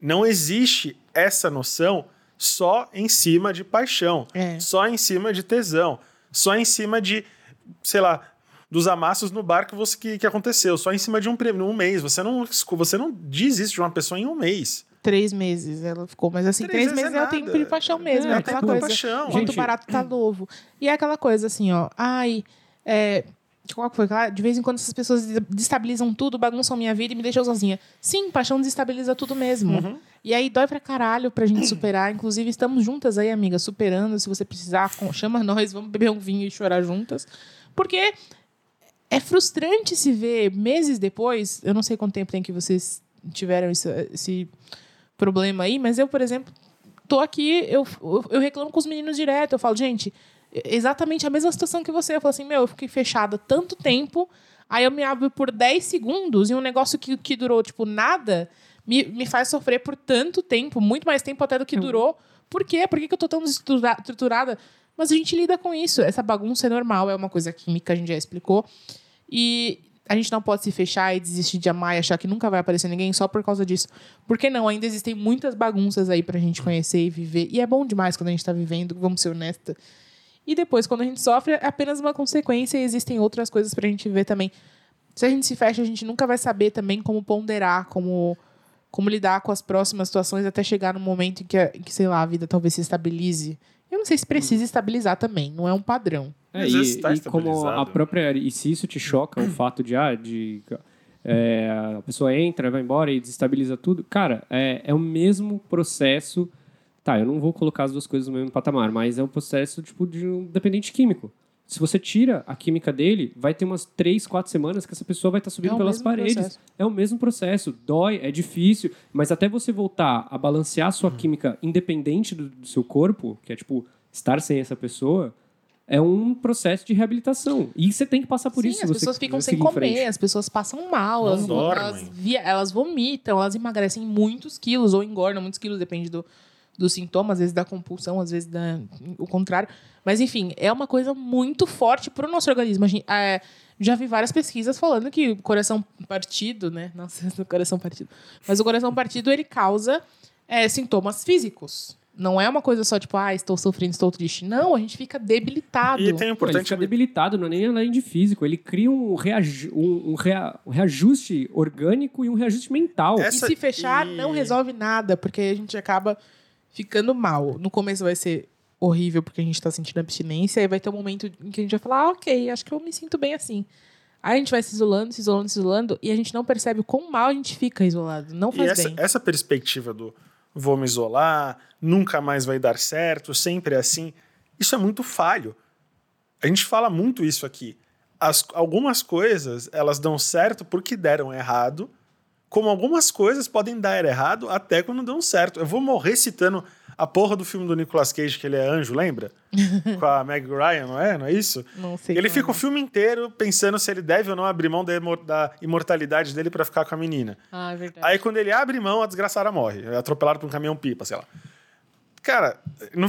Não existe essa noção só em cima de paixão, É. só em cima de tesão, só em cima de, sei lá, dos amassos no bar que, você, que, que aconteceu, só em cima de um prêmio, um mês. Você não, você não diz isso de uma pessoa em um mês. Três meses ela ficou, mas assim, Três três, meses é é o tempo de paixão mesmo, É, é, aquela tempo de coisa. paixão. Quanto Gente- barato tá novo. E é aquela coisa assim, ó. Ai, é. Qual que foi? De vez em quando essas pessoas des- destabilizam tudo, bagunçam minha vida e me deixam sozinha. Sim, paixão desestabiliza tudo mesmo. E aí dói pra caralho pra gente superar. Inclusive, estamos juntas aí, amiga, superando. Se você precisar, chama nós, vamos beber um vinho e chorar juntas. Porque é frustrante se ver meses depois. Eu não sei quanto tempo tem que vocês tiveram isso- esse problema aí, mas eu, por exemplo, tô aqui, eu, eu reclamo com os meninos direto. Eu falo, gente, exatamente a mesma situação que você. Eu falo assim, meu, eu fiquei fechada tanto tempo, aí eu me abro por 10 segundos e um negócio que, que durou, tipo, nada, me, me faz sofrer por tanto tempo, muito mais tempo até do que durou. Por quê? Por que, que eu tô tão estrutura- estruturada? Mas a gente lida com isso. Essa bagunça é normal, é uma coisa química, a gente já explicou. E a gente não pode se fechar e desistir de amar e achar que nunca vai aparecer ninguém só por causa disso. Porque não, ainda existem muitas bagunças aí pra gente conhecer e viver. E é bom demais quando a gente tá vivendo, vamos ser honestas. E depois, quando a gente sofre, é apenas uma consequência e existem outras coisas pra gente ver também. Se a gente se fecha, a gente nunca vai saber também como ponderar, como, como lidar com as próximas situações até chegar no momento em que, em que, sei lá, a vida talvez se estabilize. Eu não sei se precisa estabilizar também, não é um padrão. É, e, tá e como a estabilizado. própria. E se isso te choca, o fato de, ah, de é, a pessoa entra, vai embora e desestabiliza tudo, cara, é, é o mesmo processo. Tá, eu não vou colocar as duas coisas no mesmo patamar, mas é um processo tipo de um dependente químico. Se você tira a química dele, vai ter umas três, quatro semanas que essa pessoa vai estar subindo É pelas paredes. processo. É o mesmo processo. Dói, é difícil, mas até você voltar a balancear a sua química independente do, do seu corpo, que é tipo estar sem essa pessoa, é um processo de reabilitação. E você tem que passar por Sim, isso. as você pessoas ficam sem comer, as pessoas passam mal, elas, elas, via- elas vomitam, elas emagrecem muitos quilos ou engordam muitos quilos, depende do, do sintoma, às vezes da compulsão, às vezes da, o contrário. Mas, enfim, é uma coisa muito forte para o nosso organismo. A gente, é, já vi várias pesquisas falando que o coração partido, né? Nossa, o coração partido. Mas o coração partido, ele causa é, sintomas físicos. Não é uma coisa só tipo, ah, estou sofrendo, estou triste. Não, a gente fica debilitado. E tem Pô, ele importante fica debilitado, não é nem além de físico. Ele cria um, reaju- um, um rea- um reajuste orgânico e um reajuste mental. Essa- e se fechar, e- não resolve nada, porque a gente acaba ficando mal. No começo vai ser horrível porque a gente tá sentindo abstinência, aí vai ter um momento em que a gente vai falar, ah, ok, acho que eu me sinto bem assim. Aí a gente vai se isolando, se isolando, se isolando, e a gente não percebe o quão mal a gente fica isolado. Não E faz essa, bem. essa perspectiva do vou me isolar, nunca mais vai dar certo, sempre é assim, isso é muito falho. A gente fala muito isso aqui. As, algumas coisas, elas dão certo porque deram errado, como algumas coisas podem dar errado até quando dão certo. Eu vou morrer citando a porra do filme do Nicolas Cage, que ele é anjo, lembra? Com a Meg Ryan, não é? Não é isso? Não sei Ele fica é. o filme inteiro pensando se ele deve ou não abrir mão da, imor- da imortalidade dele pra ficar com a menina. Ah, é verdade. Aí quando ele abre mão, a desgraçada morre. É atropelado por um caminhão-pipa, sei lá. Cara, não-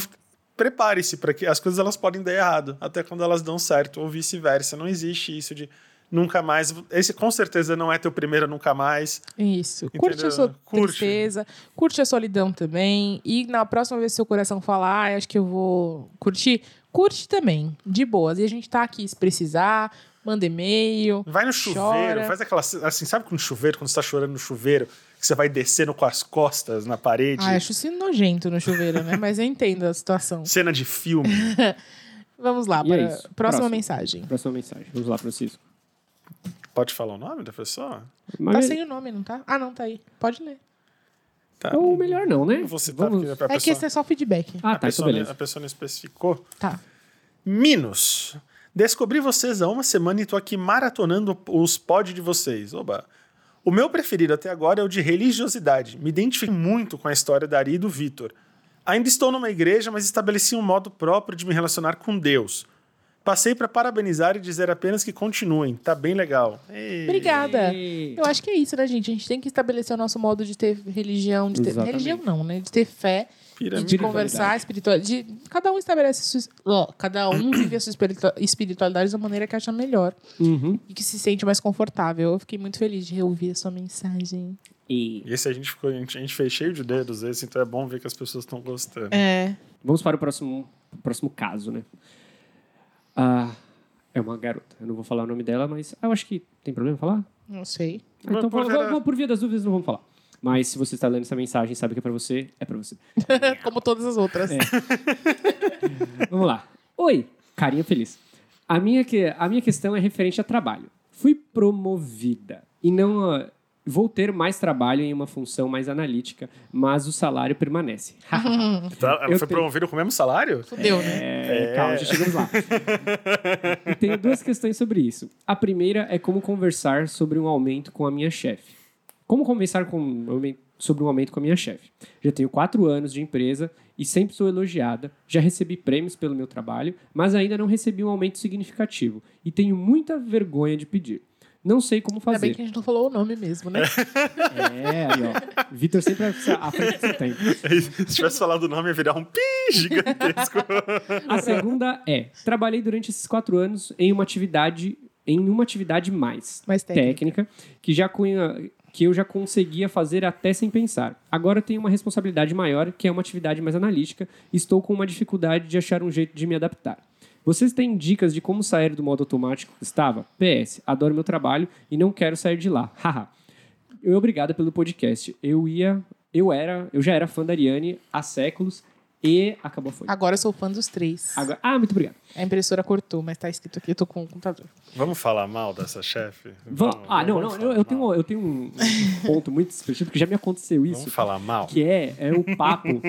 prepare-se para que as coisas elas podem dar errado, até quando elas dão certo, ou vice-versa. Não existe isso de nunca mais. Esse com certeza não é teu primeiro nunca mais. Isso. Curte Entendeu? a sua Curte. tristeza, curte a solidão também. E na próxima vez que seu coração falar, ah, acho que eu vou curtir, curte também, de boas. E a gente tá aqui se precisar, manda e-mail. Vai no chuveiro, Chora. faz aquela. Assim, sabe quando chuveiro, quando você tá chorando no chuveiro, que você vai descendo com as costas na parede? Ah, acho isso nojento no chuveiro, né? Mas eu entendo a situação. Cena de filme. Vamos lá, E é para isso. próxima Próximo. mensagem. Próxima mensagem. Vamos lá, Francisco. Pode falar o nome da pessoa? Tá Mas- sem o nome, não tá? Ah, não, tá aí. Pode ler. Tá. Ou melhor não, né? Não vou citar Vamos... porque a É que pessoa, esse é só feedback. Ah, a tá, pessoa, beleza. a pessoa não especificou. Tá. Minos. Descobri vocês há uma semana e tô aqui maratonando os pod de vocês. Oba. O meu preferido até agora é o de religiosidade. Me identifico muito com a história da Ari e do Vitor. Ainda estou numa igreja, mas estabeleci um modo próprio de me relacionar com Deus. Passei para parabenizar e dizer apenas que continuem. Tá bem legal. Ei. Obrigada. Eu acho que é isso, né, gente? A gente tem que estabelecer o nosso modo de ter religião, de ter Exatamente. religião não, né? De ter fé, e Pirâmide. de conversar espiritual, de cada um estabelece sua, ó, cada um vive a sua espiritua- espiritualidade da maneira que acha melhor Uhum. e que se sente mais confortável. Eu fiquei muito feliz de reouvir a sua mensagem. E E esse a gente, ficou, a gente, a gente fez cheio de dedos esse, então é bom ver que as pessoas estão gostando. É. vamos para o próximo, próximo caso, né? Ah, é uma garota. Eu não vou falar o nome dela, mas eu acho que tem problema em falar? Não sei. Ah, Então, por vou- vera- vou- vou- por via das dúvidas, não vamos falar. Mas se você está lendo essa mensagem, sabe que é pra você, é pra você. Como todas as outras. Vamos lá. Oi, carinha feliz. A minha, que, a minha questão é referente a trabalho. Fui promovida e não ah, vou ter mais trabalho em uma função mais analítica, mas o salário permanece. Tá, ela Eu foi tenho- promovida com o mesmo salário? Fudeu, né? É, Calma, já chegamos lá. E tenho duas questões sobre isso. A primeira é como conversar sobre um aumento com a minha chefe. Como conversar com um sobre um aumento com a minha chefe? Já tenho quatro anos de empresa e sempre sou elogiada. Já recebi prêmios pelo meu trabalho, mas ainda não recebi um aumento significativo e tenho muita vergonha de pedir. Não sei como Ainda bem fazer. que a gente não falou o nome mesmo, né? É, aí, ó. Vitor sempre à frente do seu tempo. Se tivesse falado o nome, ia virar um pi gigantesco. A segunda é: trabalhei durante esses quatro anos em uma atividade, em uma atividade mais Mais técnica. que já cunha- que eu já conseguia fazer até sem pensar. Agora tenho uma responsabilidade maior, que é uma atividade mais analítica, e estou com uma dificuldade de achar um jeito de me adaptar. Vocês têm dicas de como sair do modo automático que estava? PS, adoro meu trabalho e não quero sair de lá. Haha. Eu obrigado pelo podcast. Eu ia, eu era, eu já era fã da Ariane há séculos e acabou foi. Agora eu sou fã dos três. Agora, ah, muito obrigado. A impressora cortou, mas tá escrito aqui, eu tô com o computador. Vamos falar mal dessa chefe? Vamos- Vamos- ah, não, vamos não, eu, eu tenho, eu tenho um ponto muito específico, porque já me aconteceu isso. Vamos falar mal? que é, é o papo.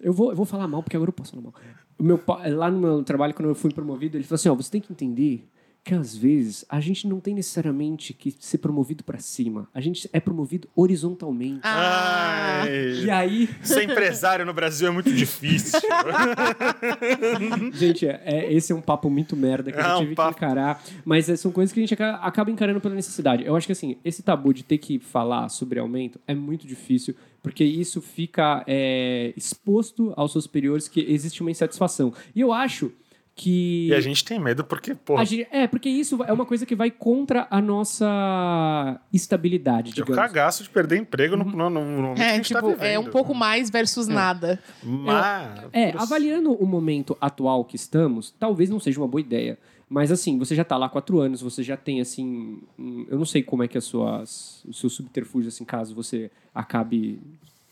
eu, vou, eu vou falar mal, porque agora eu posso falar mal. O meu, pa- lá no meu trabalho, quando eu fui promovido, ele falou assim: ó, você tem que entender que às vezes a gente não tem necessariamente que ser promovido para cima. A gente é promovido horizontalmente. Ah, E aí, ser empresário no Brasil é muito difícil. gente, é, é- esse é um papo muito merda que É eu um tive papo- que encarar. Mas é, são coisas que a gente aca- acaba encarando pela necessidade. Eu acho que assim, esse tabu de ter que falar sobre aumento é muito difícil, porque isso fica é, exposto aos seus superiores que existe uma insatisfação. E eu acho que. e a gente tem medo porque, pô, gente- é, porque isso é uma coisa que vai contra a nossa estabilidade, digamos. cagaço de perder emprego no, no, no, no a é, tá tipo, vivendo. é um pouco mais versus nada. Mas, É, avaliando o momento atual que estamos, talvez não seja uma boa ideia. Mas assim, você já tá lá há quatro anos, você já tem assim. um- eu não sei como é que as suas, os seus subterfúgios, assim, caso você acabe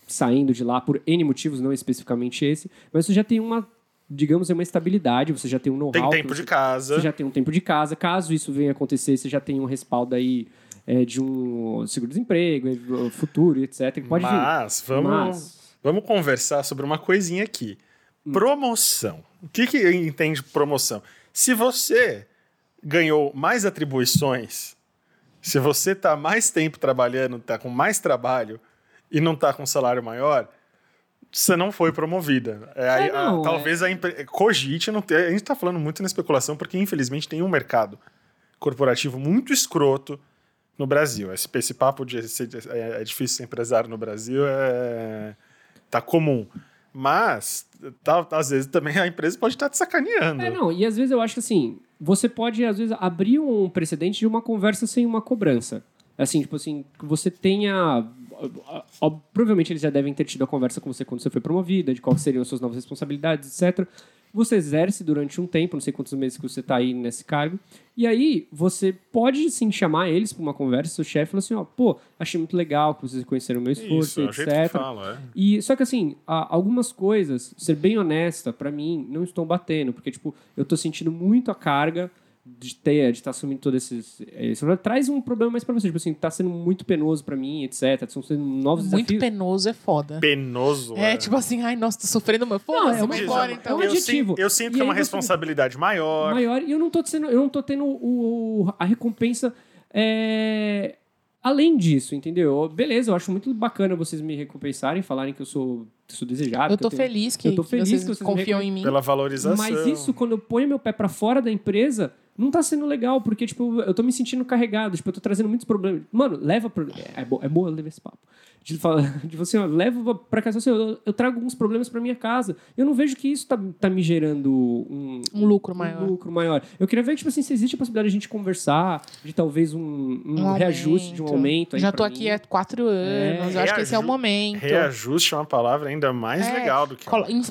saindo de lá por N motivos, não especificamente esse, mas você já tem uma, digamos, uma estabilidade, você já tem um know-how. tem tempo você- de casa. Você já tem um tempo de casa. Caso isso venha acontecer, você já tem um respaldo aí é, de um seguro-desemprego, é, futuro, etc. Pode vir. Mas vamos, Mas- vamos conversar sobre uma coisinha aqui. Hum. Promoção. O que, que entende promoção? Se você ganhou mais atribuições, se você está mais tempo trabalhando, está com mais trabalho e não está com salário maior, você não foi promovida. É, aí, a- não, talvez a empre... cogite não ter. A gente está falando muito na especulação porque infelizmente tem um mercado corporativo muito escroto no Brasil. Esse, esse papo de ser, é, é difícil ser empresário no Brasil é tá comum. Mas tá, às vezes também a empresa pode estar te sacaneando. É, não, e às vezes eu acho que assim, você pode, às vezes, abrir um precedente de uma conversa sem uma cobrança. Assim, tipo assim, que você tenha. Ó, Provavelmente eles já devem ter tido a conversa com você quando você foi promovida, de quais seriam as suas novas responsabilidades, etc. Você exerce durante um tempo, não sei quantos meses que você está aí nesse cargo, e aí você pode sim chamar eles para uma conversa, seu chefe, falar assim: ó, pô, achei muito legal que vocês conheceram o meu esforço, Isso, é etc. que fala, é. E só que assim, algumas coisas, ser bem honesta, pra mim, não estão batendo, porque tipo, eu tô sentindo muito a carga de ter, de estar assumindo todo esses, esse traz um problema mais pra você. Tipo assim, tá sendo muito penoso pra mim, etc. São sendo novos Muito desafios. penoso é foda. Penoso. É, tipo assim, ai, nossa, tô sofrendo meu. Pô, Não, é é uma embora, é então. um eu, adjetivo. eu sinto que é uma responsabilidade maior. maior e eu não tô sendo, eu não tô tendo o, o- a recompensa é, além disso, entendeu? Beleza, eu acho muito bacana vocês me recompensarem, falarem que eu sou, que eu sou desejado. Eu que tô tenho- feliz que, eu tô que feliz vocês, que vocês me confiam em mim. Pela valorização. Mas isso, quando eu ponho meu pé pra fora da empresa, não tá sendo legal, porque, tipo, eu tô me sentindo carregado, tipo, eu tô trazendo muitos problemas. Mano, leva pro... É, bo... é boa levar esse papo. De, falar, de você, ó, leva pra casa, assim, eu, eu trago alguns problemas pra minha casa. Eu não vejo que isso tá, tá me gerando um... Um lucro maior. lucro maior. Eu queria ver, tipo assim, se existe a possibilidade de a gente conversar, de talvez um, um, Um reajuste de um aumento. aí Já tô mim. aqui há quatro anos. eu acho que esse é o momento. Reajuste é uma palavra ainda mais É, legal do que.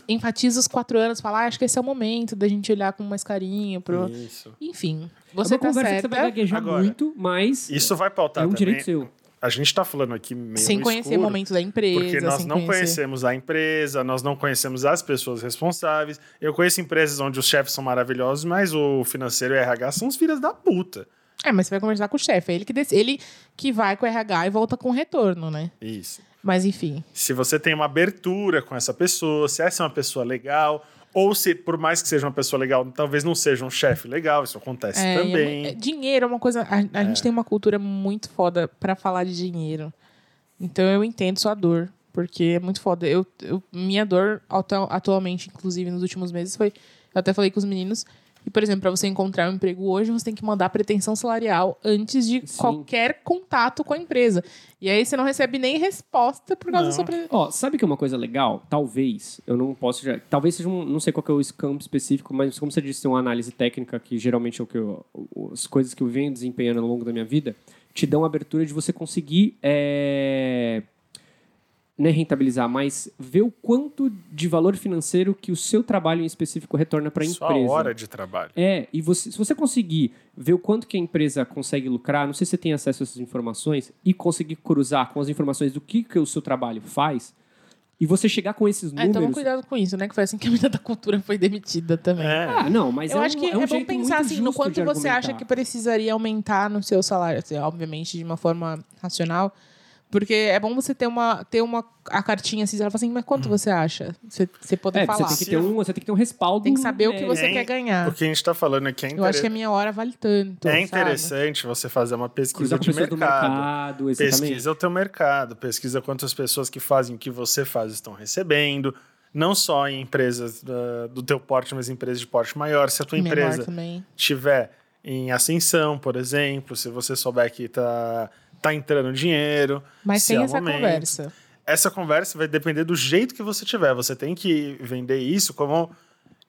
Enfatiza os quatro anos, fala, ah, acho que esse é o momento da gente olhar com mais carinho pro. Isso. Enfim, É você tá conversa que você vai certa. gaguejar Agora, muito, mas Isso vai pautar é um também. direito seu. A gente tá falando aqui meio Sem conhecer o escuro, momento da empresa. Porque nós não conhecer... conhecemos a empresa, nós não conhecemos as pessoas responsáveis. Eu conheço empresas onde os chefes são maravilhosos, mas o financeiro e o RH são os filhos da puta. É, mas você vai conversar com o chefe. É ele que, dec- ele que vai com o RH e volta com retorno, né? Isso. Mas enfim. Se você tem uma abertura com essa pessoa, se essa é uma pessoa legal, ou se, por mais que seja uma pessoa legal, talvez não seja um chefe legal, isso acontece É, também. é é- dinheiro é uma coisa. A, a gente tem uma cultura muito foda pra falar de dinheiro. Então eu entendo sua dor. Porque é muito foda. Eu, eu- minha dor atu- atualmente, inclusive nos últimos meses, foi. Eu até falei com os meninos. E, por exemplo, para você encontrar um emprego hoje, você tem que mandar pretensão salarial antes de Sim. qualquer contato com a empresa. E aí você não recebe nem resposta por causa Não. da sua pre... Ó, sabe que é uma coisa legal? Talvez, eu não posso já. Talvez seja um. Não sei qual que é o campo específico, mas como você disse, tem uma análise técnica que geralmente é o que eu, as coisas que eu venho desempenhando ao longo da minha vida te dão a abertura de você conseguir. É, não é rentabilizar, mas ver o quanto de valor financeiro que o seu trabalho em específico retorna para a Sua empresa. hora de trabalho. É, e você, se você conseguir ver o quanto que a empresa consegue lucrar, não sei se você tem acesso a essas informações, e conseguir cruzar com as informações do que, que o seu trabalho faz, e você chegar com esses É, toma números. cuidado com isso, né? Que foi assim que a menina da cultura foi demitida também. É. Ah, não, mas eu é acho um, que é é, um bom jeito pensar assim, no quanto você acha que precisaria aumentar no seu salário, assim, obviamente de uma forma racional, porque é bom você ter uma ter uma a cartinha assim, ela fala assim, mas quanto você acha? Você, você poder É, falar. você tem, que ter um, você tem que ter um respaldo. Tem que saber o que é, você É, quer ganhar. O que a gente tá falando aqui é, Eu acho que a minha hora vale tanto. é sabe? interessante você fazer uma pesquisa de mercado. mercado. Pesquisa o teu mercado, pesquisa quantas pessoas que fazem o que você faz estão recebendo. Não só em empresas ah, do teu porte, mas em empresas de porte maior. Se a tua Menor empresa também. tiver em ascensão, por exemplo, se você souber que tá, tá entrando dinheiro. Mas tem é essa momento. conversa. Essa conversa vai depender do jeito que você tiver. Você tem que vender isso como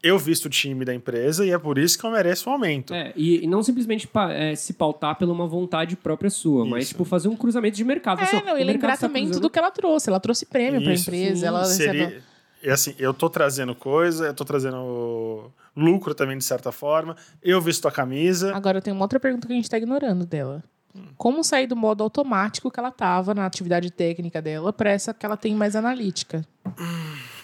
eu visto o time da empresa e é por isso que eu mereço um aumento. É, e, e não simplesmente pa- é, se pautar pela uma vontade própria sua, mas Isso. tipo, fazer um cruzamento de mercado. Assim, É, não, o e lembrar está também cruzando- tudo que ela trouxe. Ela trouxe prêmio para a empresa. sim. Ela recebeu. Seria, e assim, eu tô trazendo coisa, eu tô trazendo lucro também, de certa forma. Eu visto a camisa. Agora tem uma outra pergunta que a gente tá ignorando dela. Como sair do modo automático que ela tava na atividade técnica dela para essa que ela tem mais analítica?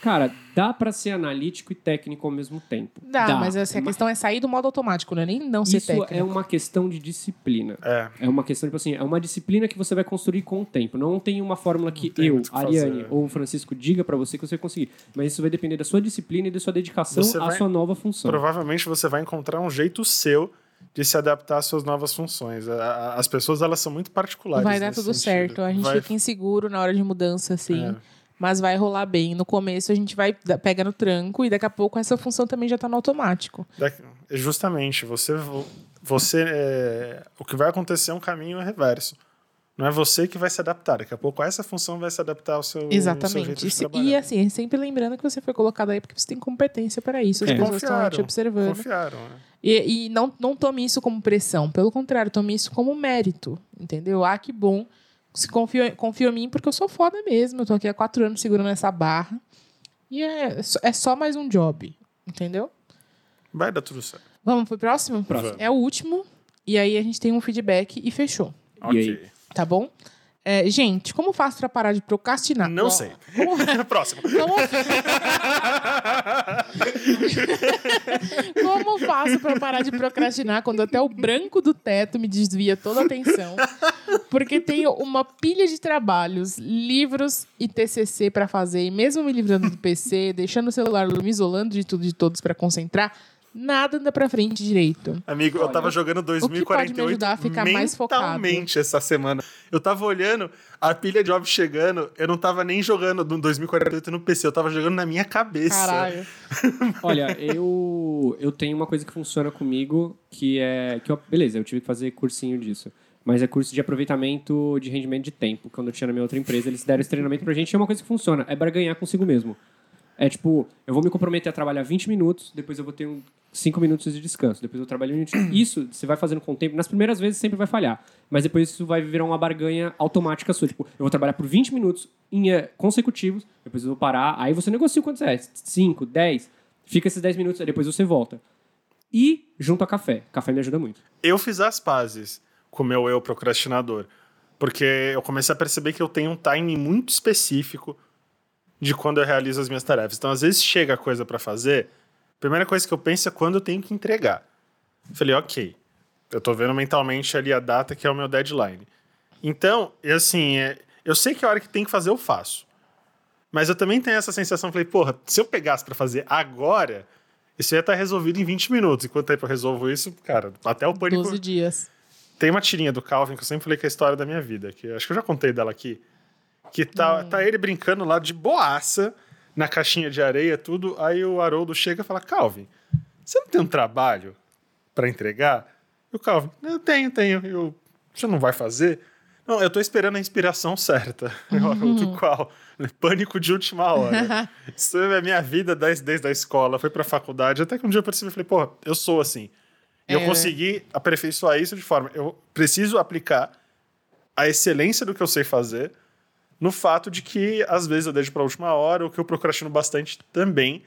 Cara, dá pra ser analítico e técnico ao mesmo tempo. Dá, mas assim, a questão é sair do modo automático, não é nem não ser Isso técnico. é uma questão de disciplina. É. É uma questão, tipo assim, é uma disciplina que você vai construir com o tempo. Não tem uma fórmula que eu, que Ariane fazer. ou o Francisco diga pra você que você vai conseguir. Mas isso vai depender da sua disciplina e da sua dedicação Você à vai- sua nova função. Provavelmente você vai encontrar um jeito seu de se adaptar às suas novas funções. A- a- As pessoas, elas são muito particulares. Vai dar tudo sentido. certo. A gente Vai- fica inseguro na hora de mudança, assim. É. Mas vai rolar bem. No começo a gente vai da- pega no tranco e daqui a pouco essa função também já tá no automático. Daqui- Justamente, você, você é, o que vai acontecer é um caminho reverso. Não é você que vai se adaptar. Daqui a pouco essa função vai se adaptar ao seu, ao seu Exatamente. E assim, sempre lembrando que você foi colocado aí porque você tem competência para isso. As É. pessoas estão aí te Confiaram, observando. Confiaram, né? E, e não, não tome isso como pressão. Pelo contrário, tome isso como mérito. Entendeu? Ah, que bom. Se confia, confia em mim porque eu sou foda mesmo. Eu tô aqui há quatro anos segurando essa barra. E é, só- é só mais um job. Entendeu? Vai dar tudo certo. Vamos pro próximo? Próximo. É o último. E aí a gente tem um feedback e fechou. E Ok. aí? Tá bom? É, gente, como faço pra parar de procrastinar? Não Ó, sei. Como, Próximo. como, Como faço pra parar de procrastinar quando até o branco do teto me desvia toda a atenção? Porque tenho uma pilha de trabalhos, livros e TCC pra fazer, e mesmo me livrando do PC, deixando o celular me isolando de tudo e de todos pra concentrar, nada anda pra frente direito. Amigo, eu tava jogando que pode me 2048 ajudar a ficar mais focado? mentalmente essa semana. Eu tava olhando a pilha de jobs chegando, eu não tava nem jogando no 2048 no PC, eu tava jogando na minha cabeça. Caralho. Olha, eu, eu tenho uma coisa que funciona comigo, que é. Que eu, beleza, eu tive que fazer cursinho disso. Mas é curso de aproveitamento de rendimento de tempo. Quando eu tinha na minha outra empresa, eles deram esse treinamento pra gente e é uma coisa que funciona. É barganhar consigo mesmo. É tipo, eu vou me comprometer a trabalhar 20 minutos, depois eu vou ter um 5 minutos de descanso, depois eu trabalho 20 minutos. Isso você vai fazendo com o tempo. Nas primeiras vezes sempre vai falhar, mas depois isso vai virar uma barganha automática sua. Tipo, eu vou trabalhar por 20 minutos em, eh, consecutivos, depois eu vou parar, aí você negocia quantos é? 5, 10, fica esses 10 minutos, aí depois você volta. E junto a café. Café me ajuda muito. Eu fiz as pazes com o meu eu procrastinador. Porque eu comecei a perceber que eu tenho um timing muito específico de quando eu realizo as minhas tarefas. Então, às vezes, chega a coisa pra fazer, primeira coisa que eu penso é quando eu tenho que entregar. Falei, ok, eu tô vendo mentalmente ali a data que é o meu deadline. Então, e assim, é, eu sei que a hora que tem que fazer eu faço. Mas eu também tenho essa sensação, falei, porra, se eu pegasse pra fazer agora, isso ia estar resolvido em 20 minutos. Enquanto tempo eu resolvo isso, cara, até o pânico. 12 dias. Tem uma tirinha do Calvin que eu sempre falei que é a história da minha vida, que acho que eu já contei dela aqui. Que tá, tá ele brincando lá de boaça na caixinha de areia, tudo. Aí o Haroldo chega e fala: Calvin, você não tem um trabalho pra entregar? E o Calvin, eu tenho, tenho. Eu, você não vai fazer? Não, eu tô esperando a inspiração certa. O Haroldo, qual? Pânico de última hora. Isso é a minha vida desde, a escola, foi pra faculdade, até que um dia eu percebi e falei, porra, eu sou assim. E eu É. consegui aperfeiçoar isso de forma. Eu preciso aplicar a excelência do que eu sei fazer no fato de que às vezes eu deixo pra última hora, o que eu procrastino bastante também.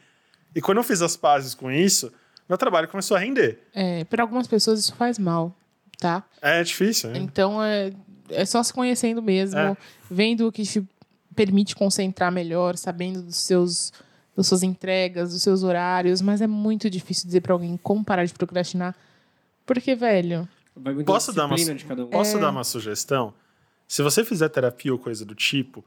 E quando eu fiz as pazes com isso, meu trabalho começou a render. É, para algumas pessoas isso faz mal, tá? É difícil, né? Então é, é só se conhecendo mesmo, É. vendo o que te permite concentrar melhor, sabendo dos seus das suas entregas, dos seus horários, mas é muito difícil dizer pra alguém como parar de procrastinar. Porque, velho, Posso da dar uma, disciplina de cada um. posso dar uma sugestão? Se você fizer terapia ou coisa do tipo,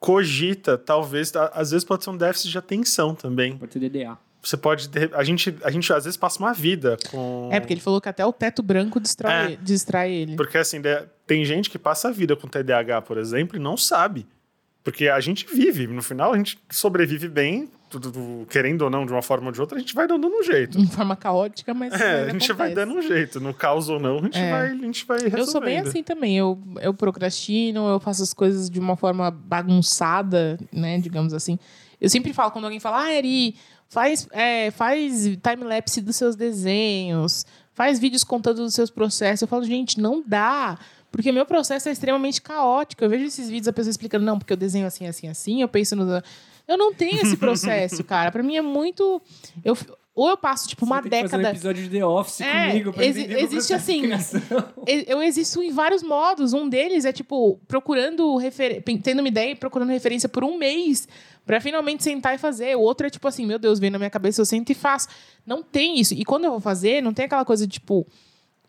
cogita, talvez, a- às vezes pode ser um déficit de atenção também. Pode ser DDA. Você pode. ter- A gente, a gente às vezes passa uma vida com. é porque ele falou que até o teto branco distrai, É. distrai ele. Porque assim, tem gente que passa a vida com TDAH, por exemplo, e não sabe. Porque a gente vive, no final a gente sobrevive bem, tudo, tudo- querendo ou não, de uma forma ou de outra, a gente vai dando um jeito. De forma caótica, mas. É, a gente vai acontece. dando um jeito. No caos ou não, a gente, É. vai, a gente vai resolvendo. Eu sou bem assim também. Eu, eu procrastino, eu faço as coisas de uma forma bagunçada, né? Digamos assim. Eu sempre falo, quando alguém fala, ah, Eri, faz, é, faz time-lapse dos seus desenhos, faz vídeos contando dos seus processos. Eu falo, gente, não dá. Porque meu processo é extremamente caótico. Eu vejo esses vídeos, a pessoa explicando, não, porque eu desenho assim, assim, assim, eu penso no. Eu não tenho esse processo, cara. Pra mim é muito. Eu, ou eu passo, tipo, uma Você tem que fazer um década. episódio de The Office É, comigo pra exi- existe assim, Eu existo em vários modos. Um deles é, tipo, procurando refer... tendo uma ideia e procurando referência por um mês pra finalmente sentar e fazer. O outro é, tipo assim, meu Deus, vem na minha cabeça, eu sento e faço. Não tem isso. E quando eu vou fazer, não tem aquela coisa tipo,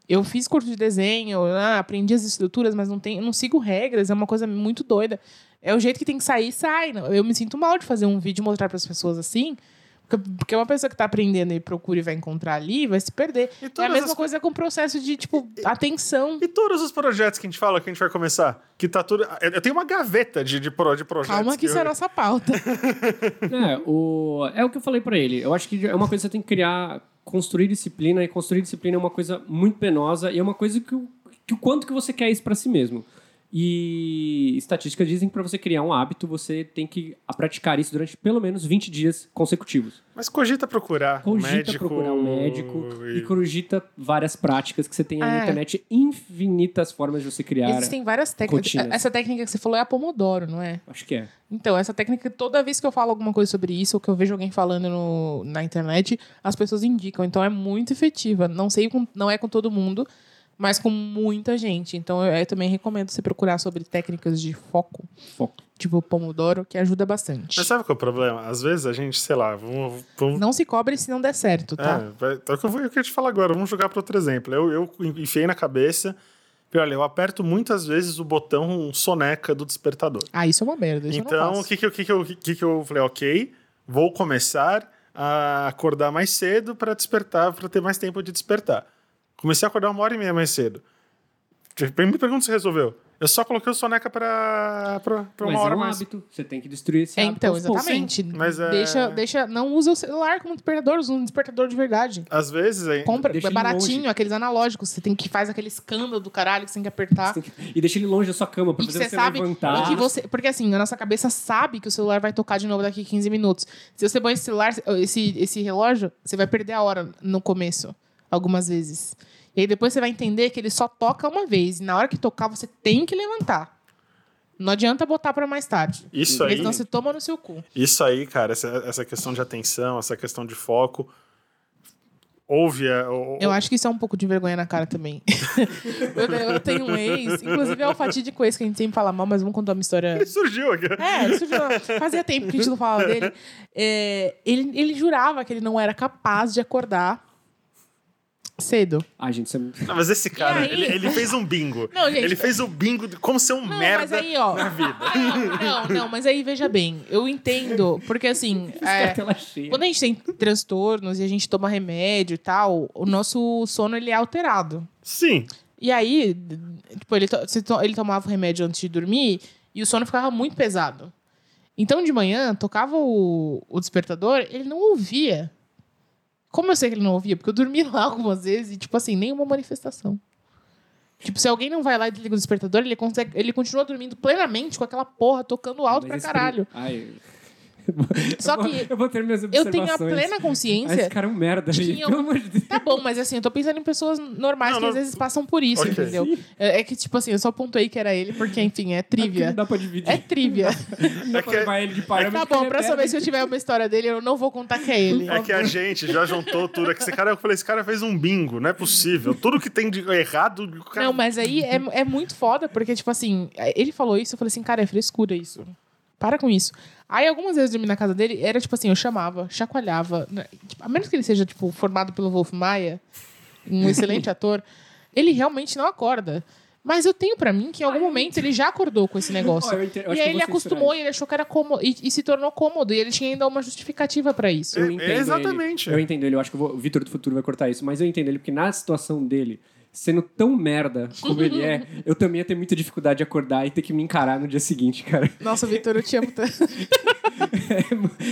eu fiz curso de desenho, ah, aprendi as estruturas, mas não, tem, eu não sigo regras, é uma coisa muito doida. É o jeito que tem que sair, sai. Eu me sinto mal de fazer um vídeo e mostrar para as pessoas assim. porque- Porque uma pessoa que tá aprendendo e procura e vai encontrar ali, vai se perder. E É a mesma as coisa com o processo de, tipo, atenção. E todos os projetos que a gente fala que a gente vai começar, que tá tudo. Eu eu tenho uma gaveta de, de, pro- de projetos. Calma que eu- isso é a nossa pauta. É, o, é o que eu falei pra ele. Eu acho que é uma coisa que você tem que criar, construir disciplina, e construir disciplina é uma coisa muito penosa e é uma coisa que que o quanto que você quer isso pra si mesmo. E estatísticas dizem que pra você criar um hábito, você tem que praticar isso durante pelo menos 20 dias consecutivos. Mas cogita procurar um Cogita médico. procurar um médico e e- cogita várias práticas que você tem aí na É. internet, infinitas formas de você criar. Existem várias técnicas. rotinas. Essa técnica que você falou é a Pomodoro, não é? Acho que é. Então, essa técnica, toda vez que eu falo alguma coisa sobre isso, ou que eu vejo alguém falando no- na internet, as pessoas indicam. Então, é muito efetiva. Não sei, não é com todo mundo, mas com muita gente. Então eu, eu também recomendo você procurar sobre técnicas de foco, Foco. tipo Pomodoro, que ajuda bastante. Mas sabe qual é o problema? Às vezes a gente, sei lá, vamos. vamos Não se cobre se não der certo, tá? É, é o que eu vou eu queria te falar agora. Vamos jogar para outro exemplo. Eu, eu enfiei na cabeça. E olha, eu aperto muitas vezes o botão soneca do despertador. Ah, isso é uma merda. Então, o que que, eu- que, que, eu, que que eu falei? Ok, vou começar a acordar mais cedo para despertar, para ter mais tempo de despertar. Comecei a acordar uma hora e meia mais cedo. Me pergunta se resolveu. Eu só coloquei o soneca para Mas uma hora é um mais. hábito. Você tem que destruir esse É, hábito. então, exatamente. mas é- deixa, deixa, não usa o celular como despertador, usa um despertador de verdade. Às vezes, é- Compra, Deixa é baratinho, longe. aqueles analógicos. Você tem que faz aquele escândalo do caralho que você tem que apertar. Você tem que- E deixa ele longe da sua cama pra E fazer você você sabe levantar. e que você. Porque assim, a nossa cabeça sabe que o celular vai tocar de novo daqui a 15 minutos. Se você põe esse celular, esse, esse relógio, você vai perder a hora no começo, algumas vezes. E aí depois você vai entender que ele só toca uma vez. E na hora que tocar, você tem que levantar. Não adianta botar pra mais tarde. isso aí. senão você toma no seu cu. Isso aí, cara, essa, essa questão de atenção, essa questão de foco. Ouve a. o- Eu acho que isso é um pouco de vergonha na cara também. eu, eu tenho um ex, inclusive é o fatídico ex que a gente sempre fala mal, mas vamos contar uma história Ele surgiu aqui. É, ele surgiu, fazia tempo que a gente não falava dele. É, ele, ele jurava que ele não era capaz de acordar cedo. Ai, gente, muito... Não, mas esse cara, ele, ele fez um bingo. Não, gente, ele fez o bingo de como ser um Não, merda mas aí, ó. na vida. Não, não, mas aí veja bem, eu entendo, porque assim, é, quando a gente tem transtornos e a gente toma remédio e tal, o nosso sono ele é alterado. Sim. E aí, tipo, ele, to- ele tomava o remédio antes de dormir e o sono ficava muito pesado. Então, de manhã, tocava o, o despertador, ele não ouvia. Como eu sei que ele não ouvia? Porque eu dormi lá algumas vezes e, tipo assim, nenhuma manifestação. Tipo, se alguém não vai lá e desliga o despertador, ele, consegue, ele continua dormindo plenamente com aquela porra tocando alto Mas pra caralho. Ai. Só eu vou, que eu vou ter minhas Eu tenho a plena Ah, esse consciência. cara é um merda, que eu- Pelo amor de Deus. Tá bom, mas assim, eu tô pensando em pessoas normais Não, que às não. vezes passam por isso, Ok. entendeu? É, é que, tipo assim, eu só pontuei que era ele, porque, enfim, é trivia. Não dá pra dividir. É trivia. Não dá É pra que- levar ele de parâmetro. Tá bom, é próxima merda. vez que eu tiver uma história dele, eu não vou contar que é ele. É que a gente já juntou tudo. É que esse cara, eu falei, esse cara fez um bingo, não é possível. Tudo que tem de errado, o cara. Não, mas aí é, é muito foda, porque, tipo assim, ele falou isso, eu falei assim, cara, é frescura isso. Para com isso. Aí, algumas vezes eu dormi na casa dele, era tipo assim, eu chamava, chacoalhava. né? Tipo, a menos que ele seja, tipo, formado pelo Wolf Maia, um excelente ator, ele realmente não acorda. Mas eu tenho pra mim que em algum momento ele já acordou com esse negócio. Ó, eu ente- eu acho e aí ele censurar acostumou e ele achou que era cômodo. E, e se tornou cômodo. E ele tinha ainda uma justificativa pra isso. Eu É, entendo exatamente. Ele. Eu entendo ele. Eu acho que vou- o Vitor do futuro vai cortar isso. Mas eu entendo ele, porque na situação dele, sendo tão merda como ele é, eu também ia ter muita dificuldade de acordar e ter que me encarar no dia seguinte, cara. Nossa, Vitor, eu te amo tanto.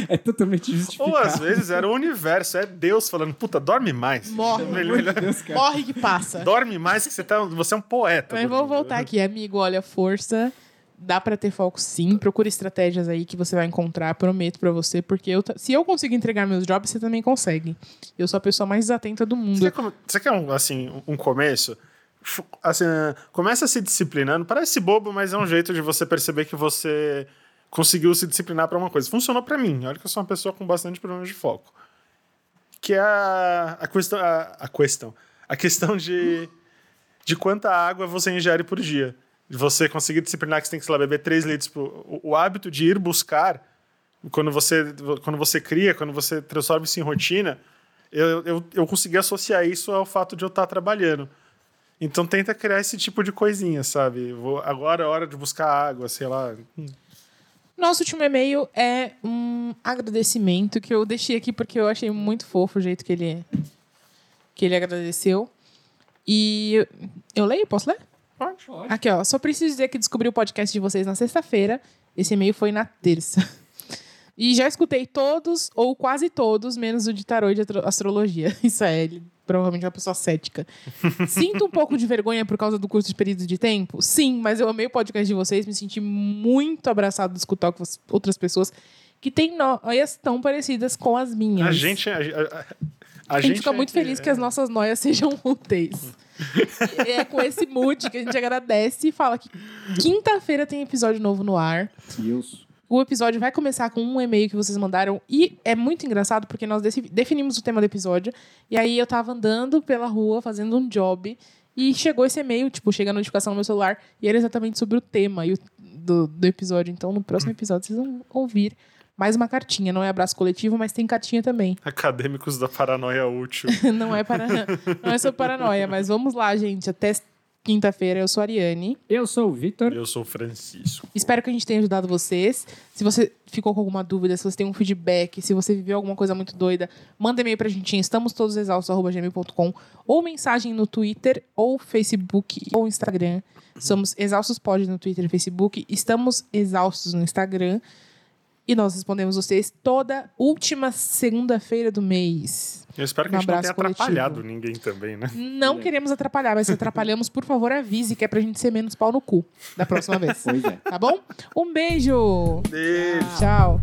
É, é totalmente justificado. Ou às vezes era o universo, é Deus falando, puta, dorme mais. Morre. Melhor- melhor- Deus. Morre que passa. dorme mais que você, tá, você é um poeta. Mas vamos voltar aqui, amigo. Olha, força. Dá pra ter foco sim. Procura estratégias aí que você vai encontrar. Prometo pra você, porque eu, se eu consigo entregar meus jobs, você também consegue. Eu sou a pessoa mais desatenta do mundo. Você, você quer um, assim, um começo? Assim, começa se disciplinando. Parece bobo, mas é um jeito de você perceber que você conseguiu se disciplinar para uma coisa. Funcionou para mim. Olha que eu sou uma pessoa com bastante problemas de foco. Que é a, a questão, a, a questão, a questão de, de quanta água você ingere por dia. Você conseguir disciplinar que você tem que, lá, beber 3 litros. Por, o, o hábito de ir buscar, quando você, quando você cria, quando você transforma isso em rotina, eu, eu, eu consegui associar isso ao fato de eu estar trabalhando. Então tenta criar esse tipo de coisinha, sabe? Vou, agora é hora de buscar água, sei lá. Nosso último e-mail é um agradecimento que eu deixei aqui porque eu achei muito fofo o jeito que ele, que ele agradeceu. E eu, eu leio? Posso ler? Pode. Aqui, ó. Só preciso dizer que descobri o podcast de vocês na sexta-feira. Esse e-mail foi na terça. E já escutei todos, ou quase todos, menos o de tarô e de astro- astrologia. Isso é, ele provavelmente é uma pessoa cética. Sinto um pouco de vergonha por causa do curso de período de tempo? Sim, mas eu amei o podcast de vocês, me senti muito abraçado de escutar com as outras pessoas que têm noias tão parecidas com as minhas. A gente. A, a- a A gente, gente fica muito é- feliz que as nossas noias sejam úteis. E é com esse mood que a gente agradece e fala que quinta-feira tem episódio novo no ar. Deus. O episódio vai começar com um e-mail que vocês mandaram. E é muito engraçado porque nós definimos o tema do episódio. E aí eu tava andando pela rua fazendo um job. E chegou esse e-mail, tipo, chega a notificação no meu celular e era exatamente sobre o tema e o- do, do episódio. Então, no próximo episódio, vocês vão ouvir mais uma cartinha. Não é abraço coletivo, mas tem cartinha também. Acadêmicos da paranoia útil. não é para não é sobre paranoia, mas vamos lá, gente. Até quinta-feira. Eu sou a Ariane. Eu sou o Vitor. Eu sou o Francisco. Espero que a gente tenha ajudado vocês. Se você ficou com alguma dúvida, se você tem um feedback, se você viveu alguma coisa muito doida, manda e-mail pra gente em estamos todos exaustos@gmail.com ou mensagem no Twitter ou Facebook ou Instagram. Somos Exaustos Pod no Twitter e Facebook. Estamos exaustos no Instagram. E nós respondemos vocês toda última segunda-feira do mês. Eu espero que Um a gente não tenha coletivo. atrapalhado ninguém também, né? Não É. queremos atrapalhar, mas se atrapalhamos, por favor, avise que é pra gente ser menos pau no cu da próxima vez. Pois é. Tá bom? Um beijo! Beijo. Tchau.